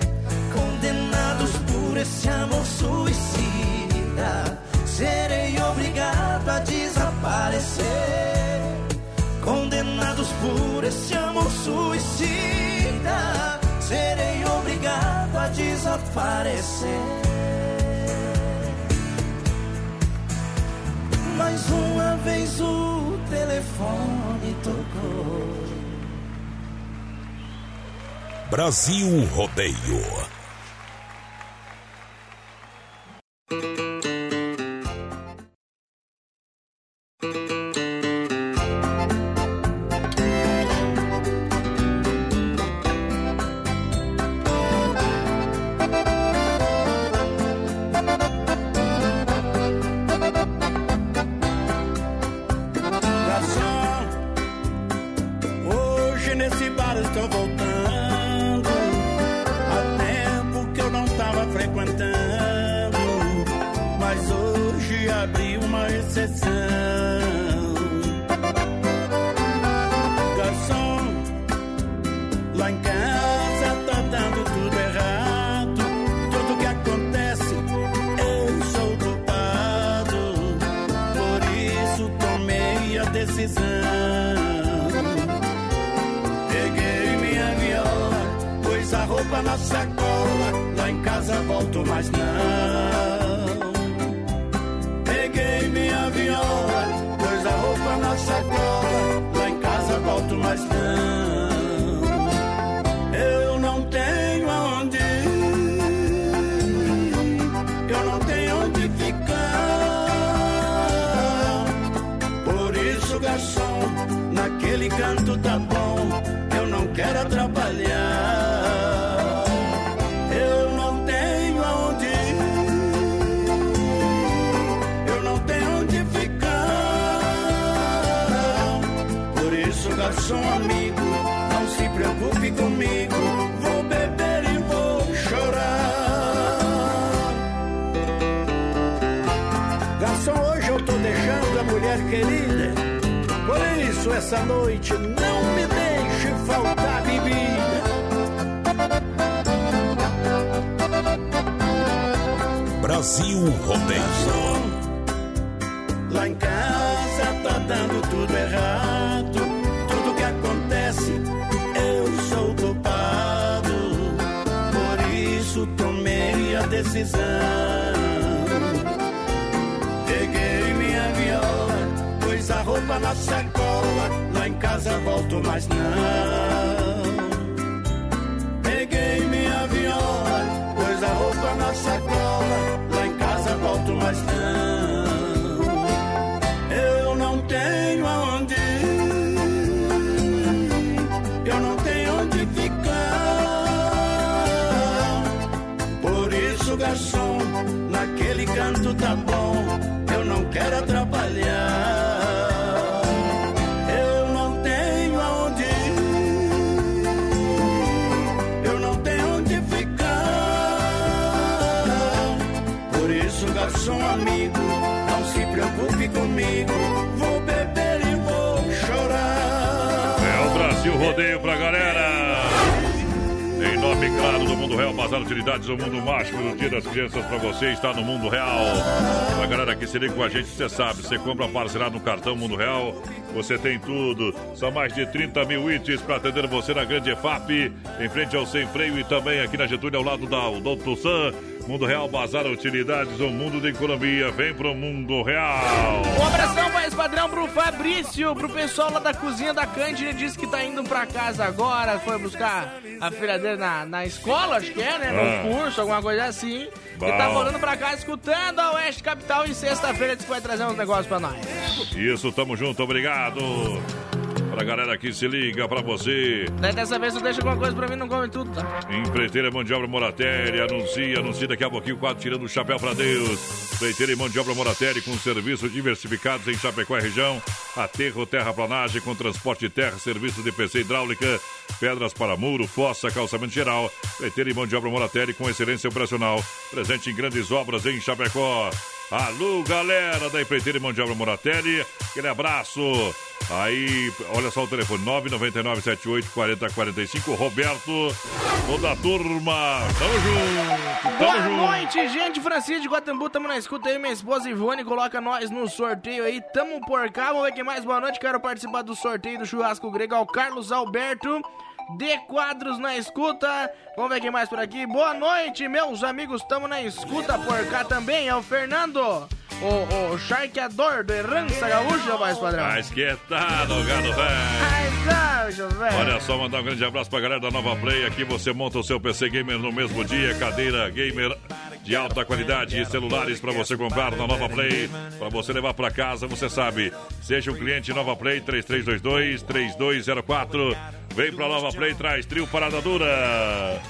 Condenados por esse amor suicida. Serei obrigado a desaparecer. Condenados por esse amor suicida. Serei obrigado a desaparecer. Mais uma vez o telefone tocou. Brasil Rodeio. Comigo, vou beber e vou chorar. É o Brasil Rodeio pra galera. Em nome, claro, do Mundo Real, Bazar Utilidades, o mundo mágico do Dia das Crianças pra você está no Mundo Real. A galera que se liga com a gente, você sabe, você compra parcelado no cartão Mundo Real, você tem tudo. São mais de 30 mil itens para atender você na grande EFAP, em frente ao Sem Freio e também aqui na Getúlio, ao lado da Odonto San. Mundo Real Bazar Utilidades, um mundo de economia. Vem pro Mundo Real. Um abração mais padrão pro Fabrício, pro pessoal lá da cozinha da Cândida, disse que tá indo pra casa agora, foi buscar a filha dele na, na escola, acho que é, né? No Ah. curso, alguma coisa assim. Bom. E tá voltando pra casa escutando a Oeste Capital e sexta-feira disse que vai trazer uns negócios pra nós. Isso, tamo junto, obrigado. Pra galera que se liga, pra você. Daí dessa vez tu deixa alguma coisa pra mim, não come tudo, tá? Empreiteira Mão de Obra Moratéria, anuncia, anuncia daqui a pouquinho, quatro tirando o chapéu pra Deus. Empreiteira e Mão de Obra Moratéria com serviços diversificados em Chapecó e região. Aterro, terraplanagem com transporte de terra, serviço de PC hidráulica, pedras para muro, fossa, calçamento geral. Empreiteira e Mão de Obra Moratéria com excelência operacional. Presente em grandes obras em Chapecó. Alô, galera da Empreiteira Mão de Obra Moratéria. Aquele abraço. Aí, olha só o telefone, 999-78-4045. Roberto, toda a turma. Tamo junto, tamo Boa junto. noite, gente. Francisco de Guatambu, tamo na escuta aí. Minha esposa Ivone coloca nós no sorteio aí. Tamo por cá. Vamos ver quem mais. Boa noite. Quero participar do sorteio do churrasco grego ao Carlos Alberto. De quadros na escuta. Vamos ver quem mais por aqui. Boa noite, meus amigos. Tamo na escuta por cá também. É o Fernando, o, o charqueador do Herança Gaúcha, voz padrão. Mas que tá, no gado velho. Olha só, mandar um grande abraço pra galera da Nova Play. Aqui você monta o seu PC Gamer no mesmo dia, cadeira gamer de alta qualidade e celulares pra você comprar na Nova Play, pra você levar pra casa, você sabe. Seja um cliente Nova Play 3322 3204. Vem pra Nova Play, traz trio Parada Dura.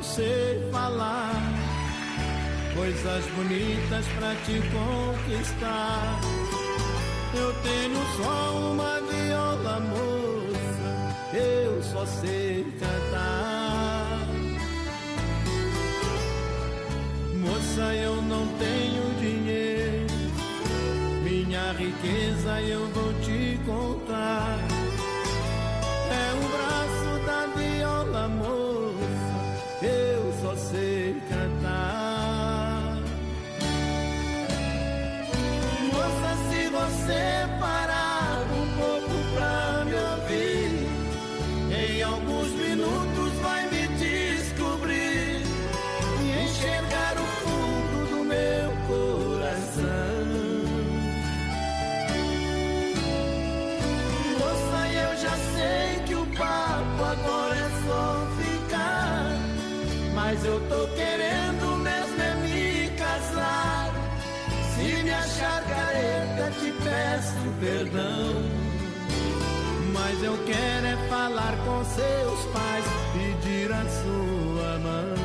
Não sei falar coisas bonitas pra te conquistar. Eu tenho só uma viola, moça, eu só sei cantar. Moça, eu não tenho dinheiro, minha riqueza eu vou te contar. É o braço da viola, moça, você parar um pouco pra me ouvir, em alguns minutos vai me descobrir e enxergar o fundo do meu coração. Moça, eu já sei que o papo agora é só ficar. Mas eu tô querendo perdão. Mas eu quero é falar com seus pais, pedir a sua mão.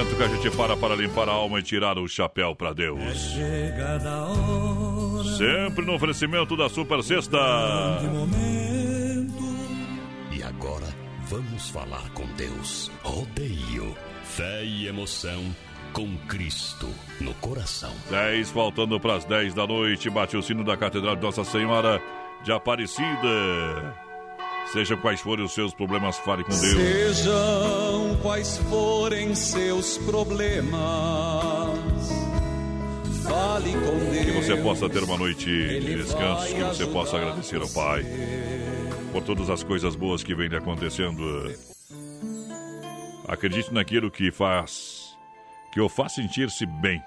Momento que a gente para para limpar a alma e tirar o chapéu para Deus. Chegada a hora. Sempre no oferecimento da Super Sexta. E agora vamos falar com Deus. Rodeio, fé e emoção com Cristo no coração. 10 faltando para as 10 da noite. Bate o sino da Catedral de Nossa Senhora de Aparecida. Seja quais forem os seus problemas, fale com Deus. Sejam quais forem seus problemas, fale com Deus. Que você possa ter uma noite de descanso, que você possa agradecer ao Pai por todas as coisas boas que vem lhe acontecendo. Acredite naquilo que faz, que o faz sentir-se bem.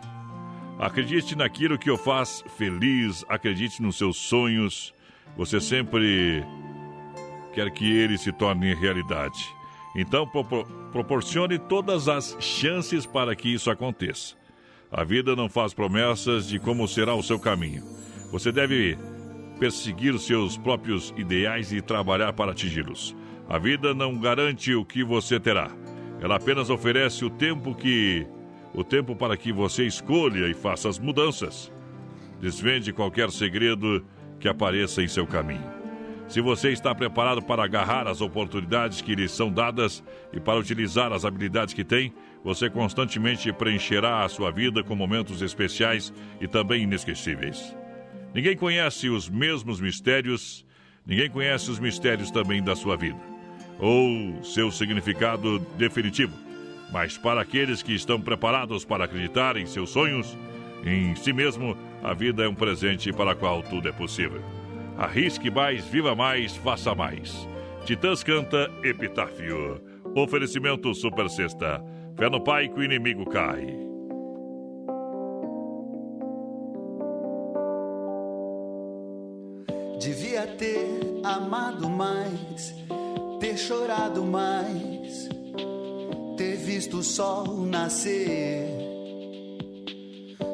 Acredite naquilo que o faz feliz. Acredite nos seus sonhos. Você sempre quer que ele se torne realidade. Então, propor- proporcione todas as chances para que isso aconteça. A vida não faz promessas de como será o seu caminho. Você deve perseguir seus próprios ideais e trabalhar para atingi-los. A vida não garante o que você terá. Ela apenas oferece o tempo que o tempo para que você escolha e faça as mudanças. Desvende qualquer segredo que apareça em seu caminho. Se você está preparado para agarrar as oportunidades que lhe são dadas e para utilizar as habilidades que tem, você constantemente preencherá a sua vida com momentos especiais e também inesquecíveis. Ninguém conhece os mesmos mistérios, ninguém conhece os mistérios também da sua vida, ou seu significado definitivo. Mas para aqueles que estão preparados para acreditar em seus sonhos, em si mesmo, a vida é um presente para o qual tudo é possível. Arrisque mais, viva mais, faça mais. Titãs canta Epitáfio. Oferecimento Super Sexta. Fé no Pai que o inimigo cai. Devia ter amado mais, ter chorado mais, ter visto o sol nascer.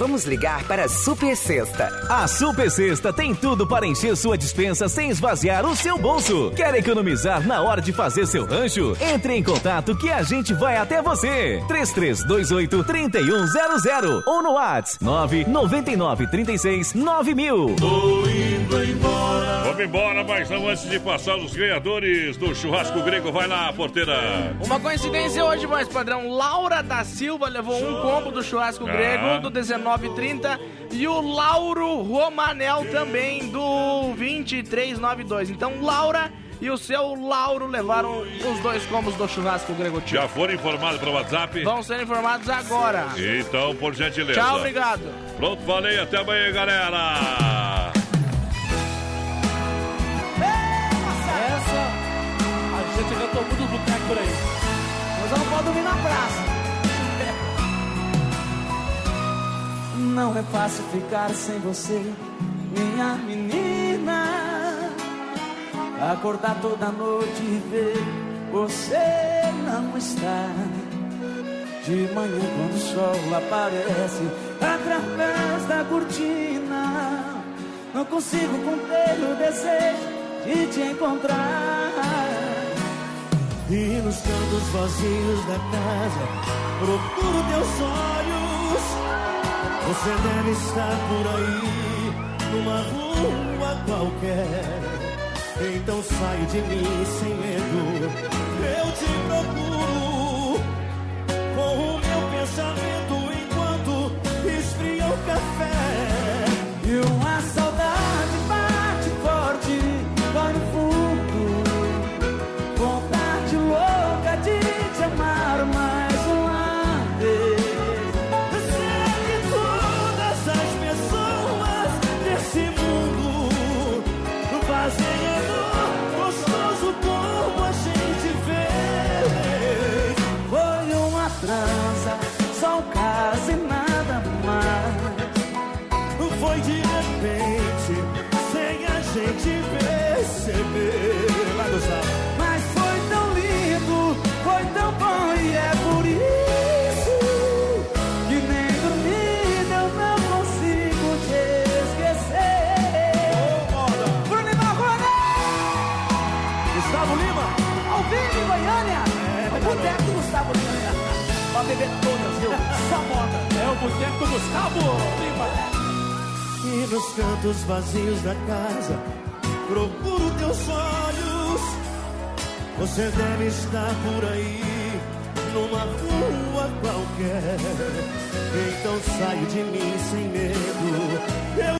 Vamos ligar para a Super Sexta. A Super Sexta tem tudo para encher sua dispensa sem esvaziar o seu bolso. Quer economizar na hora de fazer seu rancho? Entre em contato que a gente vai até você. 3328 3100 ou no WhatsApp 999 36 9000. Vamos embora, mas não antes de passar os ganhadores do churrasco grego. Vai lá, porteira. Uma coincidência hoje, mais padrão. Laura da Silva levou um combo do churrasco Ah. grego do 1930 e o Lauro Romanel também do 2392. Então, Laura e o seu Lauro levaram os dois combos do churrasco grego. Tio. Já foram informados pelo WhatsApp? Vão ser informados agora. Então, por gentileza. Tchau, obrigado. Pronto, falei. Até amanhã, galera. Essa a gente cantou muito boteco por aí. Mas eu não pode dormir na praça. Não é fácil ficar sem você, minha menina. Acordar toda noite e ver você não está. De manhã quando o sol aparece através da cortina, não consigo conter o desejo de te encontrar. E nos cantos vazios da casa, procuro teus olhos. Você deve estar por aí, numa rua qualquer. Então saio de mim sem medo, eu te procuro. Com o meu pensamento enquanto esfria o café. E saudade Lima. E nos cantos vazios da casa, procuro teus olhos. Você deve estar por aí, numa rua qualquer. Então saio de mim sem medo,